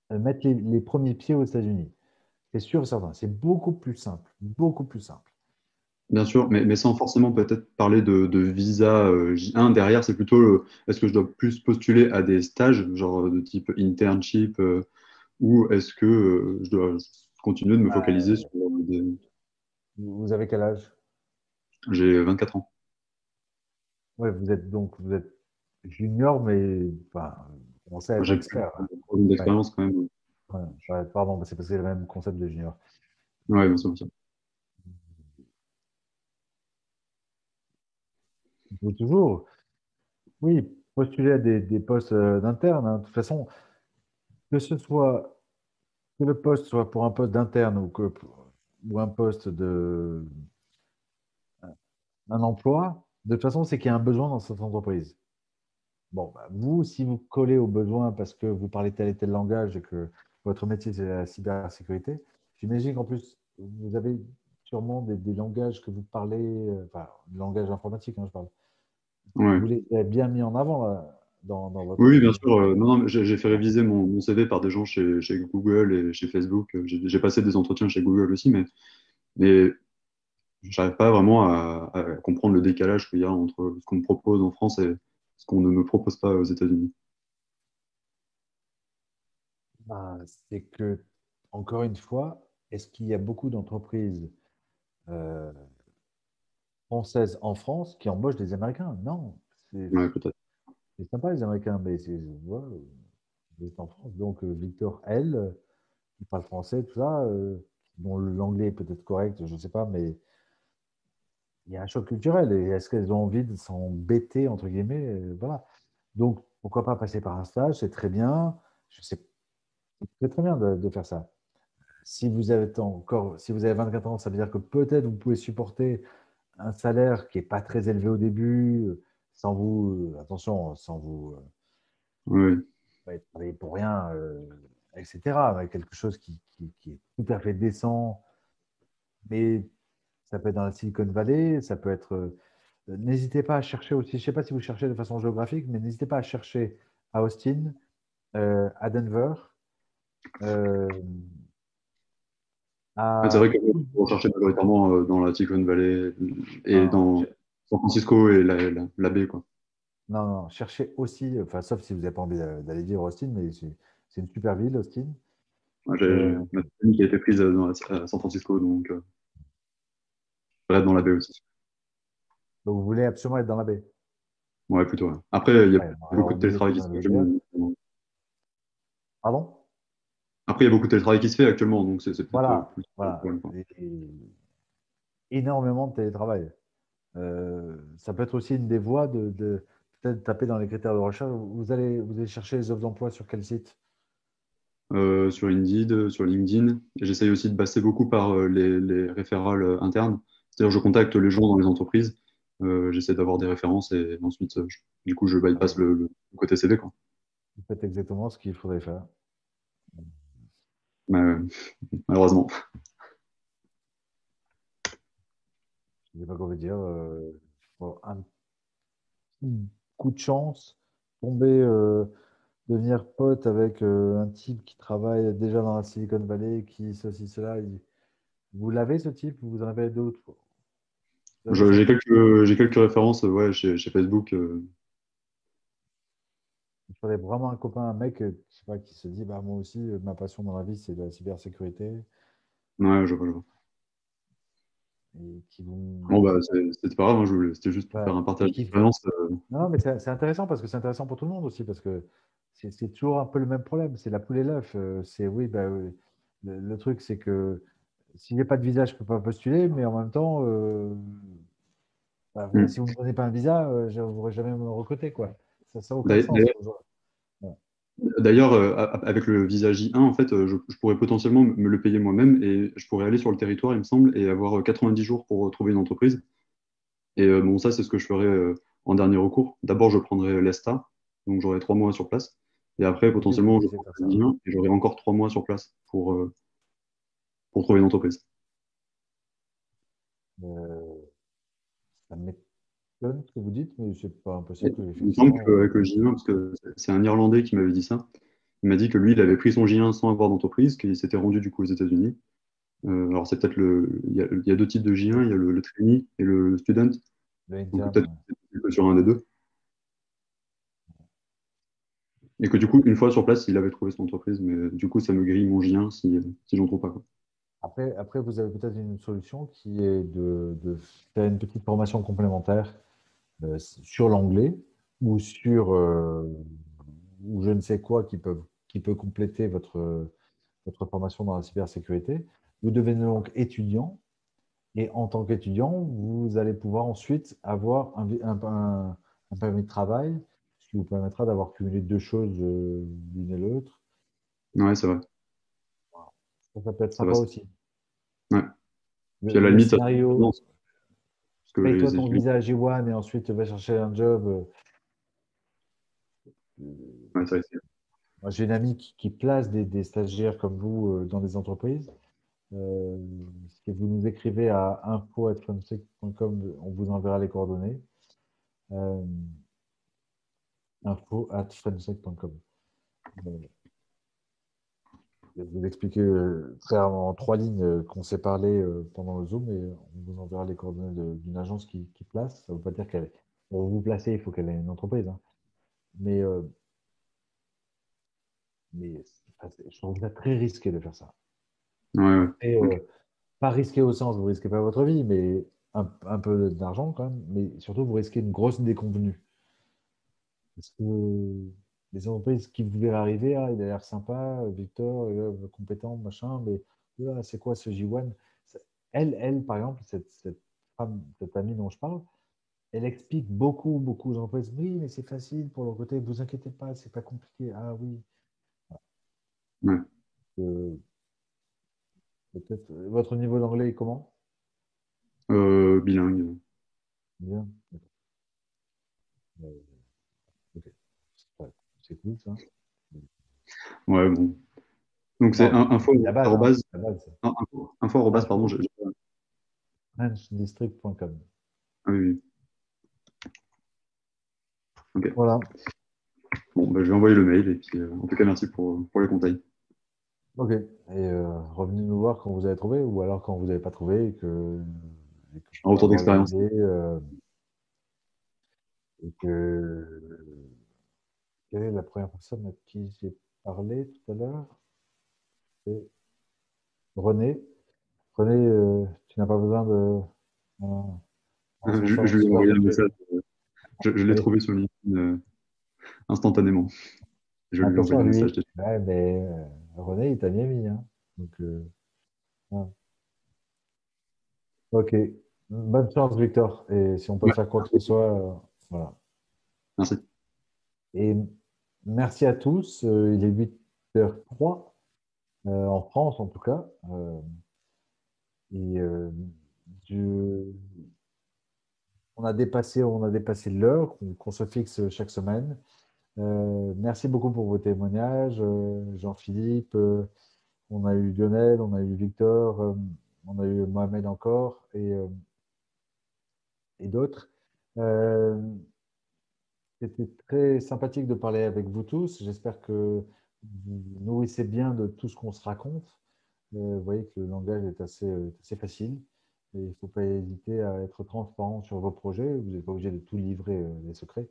mettre les, premiers pieds aux États-Unis. C'est sûr et certain. C'est beaucoup plus simple. Beaucoup plus simple. Bien sûr, mais, mais sans forcément peut-être parler de, de visa euh, J1. Derrière, c'est plutôt est-ce que je dois plus postuler à des stages, genre de type internship, euh, ou est-ce que euh, je dois continuer de me focaliser sur des. Vous avez quel âge? J'ai 24 ans. Oui, vous êtes donc vous êtes junior, mais enfin, d'expérience quand même. Ouais, pardon, c'est parce que c'est le même concept de junior. Oui, bien sûr. Toujours, oui, postuler à des, postes euh, d'interne. Hein. De toute façon, que ce soit que le poste soit pour un poste d'interne ou, que, ou un poste de un emploi, de toute façon, c'est qu'il y a un besoin dans cette entreprise. Bon, bah, vous, si vous collez au besoin parce que vous parlez tel et tel langage et que votre métier, c'est la cybersécurité, j'imagine qu'en plus, vous avez sûrement des, langages que vous parlez, euh, enfin, langage informatique, hein, je parle. Vous les avez bien mis en avant dans, votre. Oui, bien sûr. Euh, non, non, j'ai fait réviser mon, CV par des gens chez, chez Google et chez Facebook. J'ai passé des entretiens chez Google aussi, mais, mais j'arrive pas vraiment à, comprendre le décalage qu'il y a entre ce qu'on me propose en France et ce qu'on ne me propose pas aux États-Unis. Bah, c'est que, encore une fois, est-ce qu'il y a beaucoup d'entreprises euh, françaises en France qui embauchent des Américains? Non. C'est sympa les Américains, mais c'est en France. Donc euh, Victor L, qui parle français, tout ça, euh, dont l'anglais est peut-être correct, je ne sais pas, mais il y a un choc culturel. Et est-ce qu'elles ont envie de s'embêter, entre guillemets Voilà. Donc, pourquoi pas passer par un stage C'est très bien. Je sais, c'est très bien de, faire ça. Si vous avez encore, si vous avez 24 ans, ça veut dire que peut-être vous pouvez supporter un salaire qui n'est pas très élevé au début, sans vous, attention, sans vous, oui. travailler pour rien, euh, etc. quelque chose qui, qui, est tout à fait décent, mais ça peut être dans la Silicon Valley, ça peut être. Euh, n'hésitez pas à chercher aussi, je ne sais pas si vous cherchez de façon géographique, mais n'hésitez pas à chercher à Austin, euh, à Denver. Euh, C'est vrai qu'on chercher majoritairement dans la Silicon Valley et dans San Francisco et la, la, baie. Quoi. Non, non, cherchez aussi, enfin, sauf si vous n'avez pas envie d'aller vivre Austin, mais c'est une super ville, Austin. J'ai ma famille qui a été prise à San Francisco, donc être dans la baie aussi. Donc vous voulez absolument être dans la baie? Ouais, plutôt. Après, il y a beaucoup de télétravail qui se fait actuellement. Pardon? Après, il y a beaucoup de télétravail qui se fait actuellement, donc c'est Voilà, voilà. énormément de télétravail. Euh, ça peut être aussi une des voies de, peut-être taper dans les critères de recherche. Vous allez, vous allez chercher les offres d'emploi sur quel site? Euh, Sur Indeed, sur LinkedIn. J'essaye aussi de passer beaucoup par euh, les, les référals internes. C'est-à-dire, je contacte les gens dans les entreprises, euh, j'essaie d'avoir des références et ensuite, euh, du coup, je bypass le, le côté CV. Quoi. Vous faites exactement ce qu'il faudrait faire. malheureusement. Je ne sais pas quoi vous dire. Euh, un coup de chance, tomber, devenir pote avec un type qui travaille déjà dans la Silicon Valley, qui ceci, cela. Vous l'avez ce type Vous en avez d'autres j'ai quelques, quelques références ouais, chez, chez Facebook. Euh. Il faudrait vraiment un copain, un mec euh, je sais pas, qui se dit bah, Moi aussi, euh, ma passion dans la vie, c'est la cybersécurité. Ouais, je vois, je vois. Et qui vont... Bon, bah, c'était pas grave, hein, c'était juste pour faire un partage d'expérience. Non, mais c'est intéressant parce que c'est intéressant pour tout le monde aussi, parce que c'est toujours un peu le même problème. C'est la poule et l'œuf. C'est oui, bah, le, le, truc, c'est que s'il n'y a pas de visa, je ne peux pas postuler, mais en même temps, euh, bah, hmm. si vous ne me donnez pas un visa, euh, je ne pourrai jamais me recruter. Quoi. Ça, ça aucun sens. D'ailleurs, avec le visa J1, en fait, je, pourrais potentiellement me le payer moi-même et je pourrais aller sur le territoire, il me semble, et avoir 90 jours pour trouver une entreprise. Et bon, ça, c'est ce que je ferais en dernier recours. D'abord, je prendrais l'ESTA, donc j'aurai trois mois sur place. Et après, potentiellement, je et j'aurai encore trois mois sur place pour, euh, pour trouver une entreprise. Euh, ça m'étonne ce que vous dites, mais c'est pas impossible. Il me semble qu'avec le J1, parce que c'est un Irlandais qui m'avait dit ça, il m'a dit que lui, il avait pris son J1 sans avoir d'entreprise, qu'il s'était rendu du coup aux États-Unis. Euh, alors, c'est peut-être le. Il y, a, deux types de J1, il y a le, trainee et le student. Peut-être sur un des deux. Et que du coup, une fois sur place, il avait trouvé son entreprise, mais du coup, ça me grille mon J1 si, si je n'en trouve pas. Après, après, vous avez peut-être une solution qui est de, faire une petite formation complémentaire euh, sur l'anglais ou sur euh, ou je ne sais quoi qui peut, qui peut compléter votre, votre formation dans la cybersécurité. Vous devenez donc étudiant et en tant qu'étudiant, vous allez pouvoir ensuite avoir un, un, un permis de travail ce qui vous permettra d'avoir cumulé deux choses euh, l'une et l'autre. Ouais, c'est vrai. Ça, peut être sympa aussi. Ouais. Puis à la limite, scénario, paye-toi ton visa à G1 et ensuite va chercher un job. Euh, ouais, ça J'ai une amie qui, place des, stagiaires comme vous euh, dans des entreprises. Euh, si vous nous écrivez à info.com, on vous enverra les coordonnées info at Je vais vous expliquer euh, très en trois lignes euh, qu'on s'est parlé euh, pendant le Zoom et on vous enverra les coordonnées d'une agence qui, place. Ça ne veut pas dire qu'elle pour vous placer, il faut qu'elle ait une entreprise. Hein. Mais, mais je trouve ça très risqué de faire ça. et, Pas risqué au sens, vous risquez pas votre vie, mais un, un peu d'argent quand même, mais surtout vous risquez une grosse déconvenue. Parce que les entreprises qui vous verrez arriver, ah, il a l'air sympa, Victor, compétent, machin, mais c'est quoi ce J1 elle, elle, par exemple, cette, cette, femme, cette amie dont je parle, elle explique beaucoup, beaucoup aux entreprises, oui, mais c'est facile pour leur côté, vous inquiétez pas, c'est pas compliqué. Ah oui. Euh, peut-être, votre niveau d'anglais est comment? Euh, Bilingue. Bien. C'est cool ça. Ouais, bon. Donc c'est info arrobase, info, info arrobase, pardon. Frenchdistrict.com. Ah oui, Ok. Voilà. Bon, bah, je vais envoyer le mail et puis euh, en tout cas merci pour, pour les conseils. Ok. Et euh, revenez nous voir quand vous avez trouvé ou alors quand vous n'avez pas trouvé et que. un retour d'expérience. Euh, et que quelle est la première personne à qui j'ai parlé tout à l'heure C'est René. René, euh, tu n'as pas besoin de. je, lui ai envoyé un message. Euh, je, l'ai trouvé sur LinkedIn euh, instantanément. Je lui ai envoyé un message. Ouais, mais René, il t'a bien mis. Hein. Donc, Ok. Bonne chance, Victor. Et si on peut faire quoi que ce soit, voilà. Merci. Et merci à tous. Euh, il est 8h03 euh, en France, en tout cas. Euh, et on a dépassé, l'heure qu'on se fixe chaque semaine. merci beaucoup pour vos témoignages, Jean-Philippe. on a eu Lionel, on a eu Victor, on a eu Mohamed encore et, et d'autres. C'était très sympathique de parler avec vous tous. J'espère que vous nourrissez bien de tout ce qu'on se raconte. Euh, vous voyez que le langage est assez, euh, facile. Et il ne faut pas hésiter à être transparent sur vos projets. Vous n'êtes pas obligé de tout livrer euh, les secrets.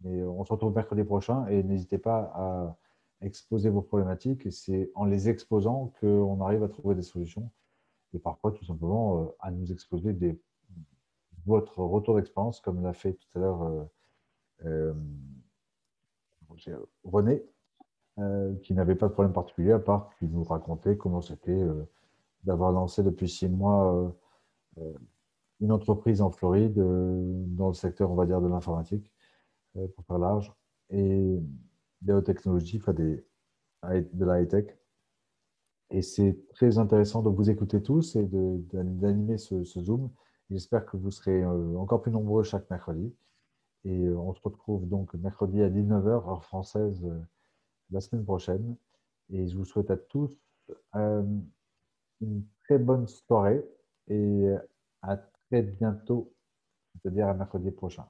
Mais on se retrouve mercredi prochain et n'hésitez pas à exposer vos problématiques. C'est en les exposant qu'on arrive à trouver des solutions. Et parfois, tout simplement, à nous exposer votre retour d'expérience, comme l'a fait tout à l'heure René, euh, qui n'avait pas de problème particulier, à part qu'il nous racontait comment c'était euh, d'avoir lancé depuis six mois une entreprise en Floride dans le secteur, on va dire, de l'informatique, pour faire large. Et, des hautes technologies, enfin des, de la high-tech. Et c'est très intéressant de vous écouter tous et d'animer ce, Zoom. J'espère que vous serez euh, encore plus nombreux chaque mercredi. Et euh, on se retrouve donc mercredi à 19h, heure française, euh, la semaine prochaine. Et je vous souhaite à tous une très bonne soirée et à très bientôt, c'est-à-dire à mercredi prochain.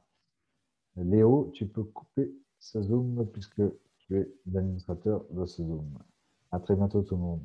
Léo, tu peux couper ce Zoom puisque tu es l'administrateur de ce Zoom. À très bientôt tout le monde.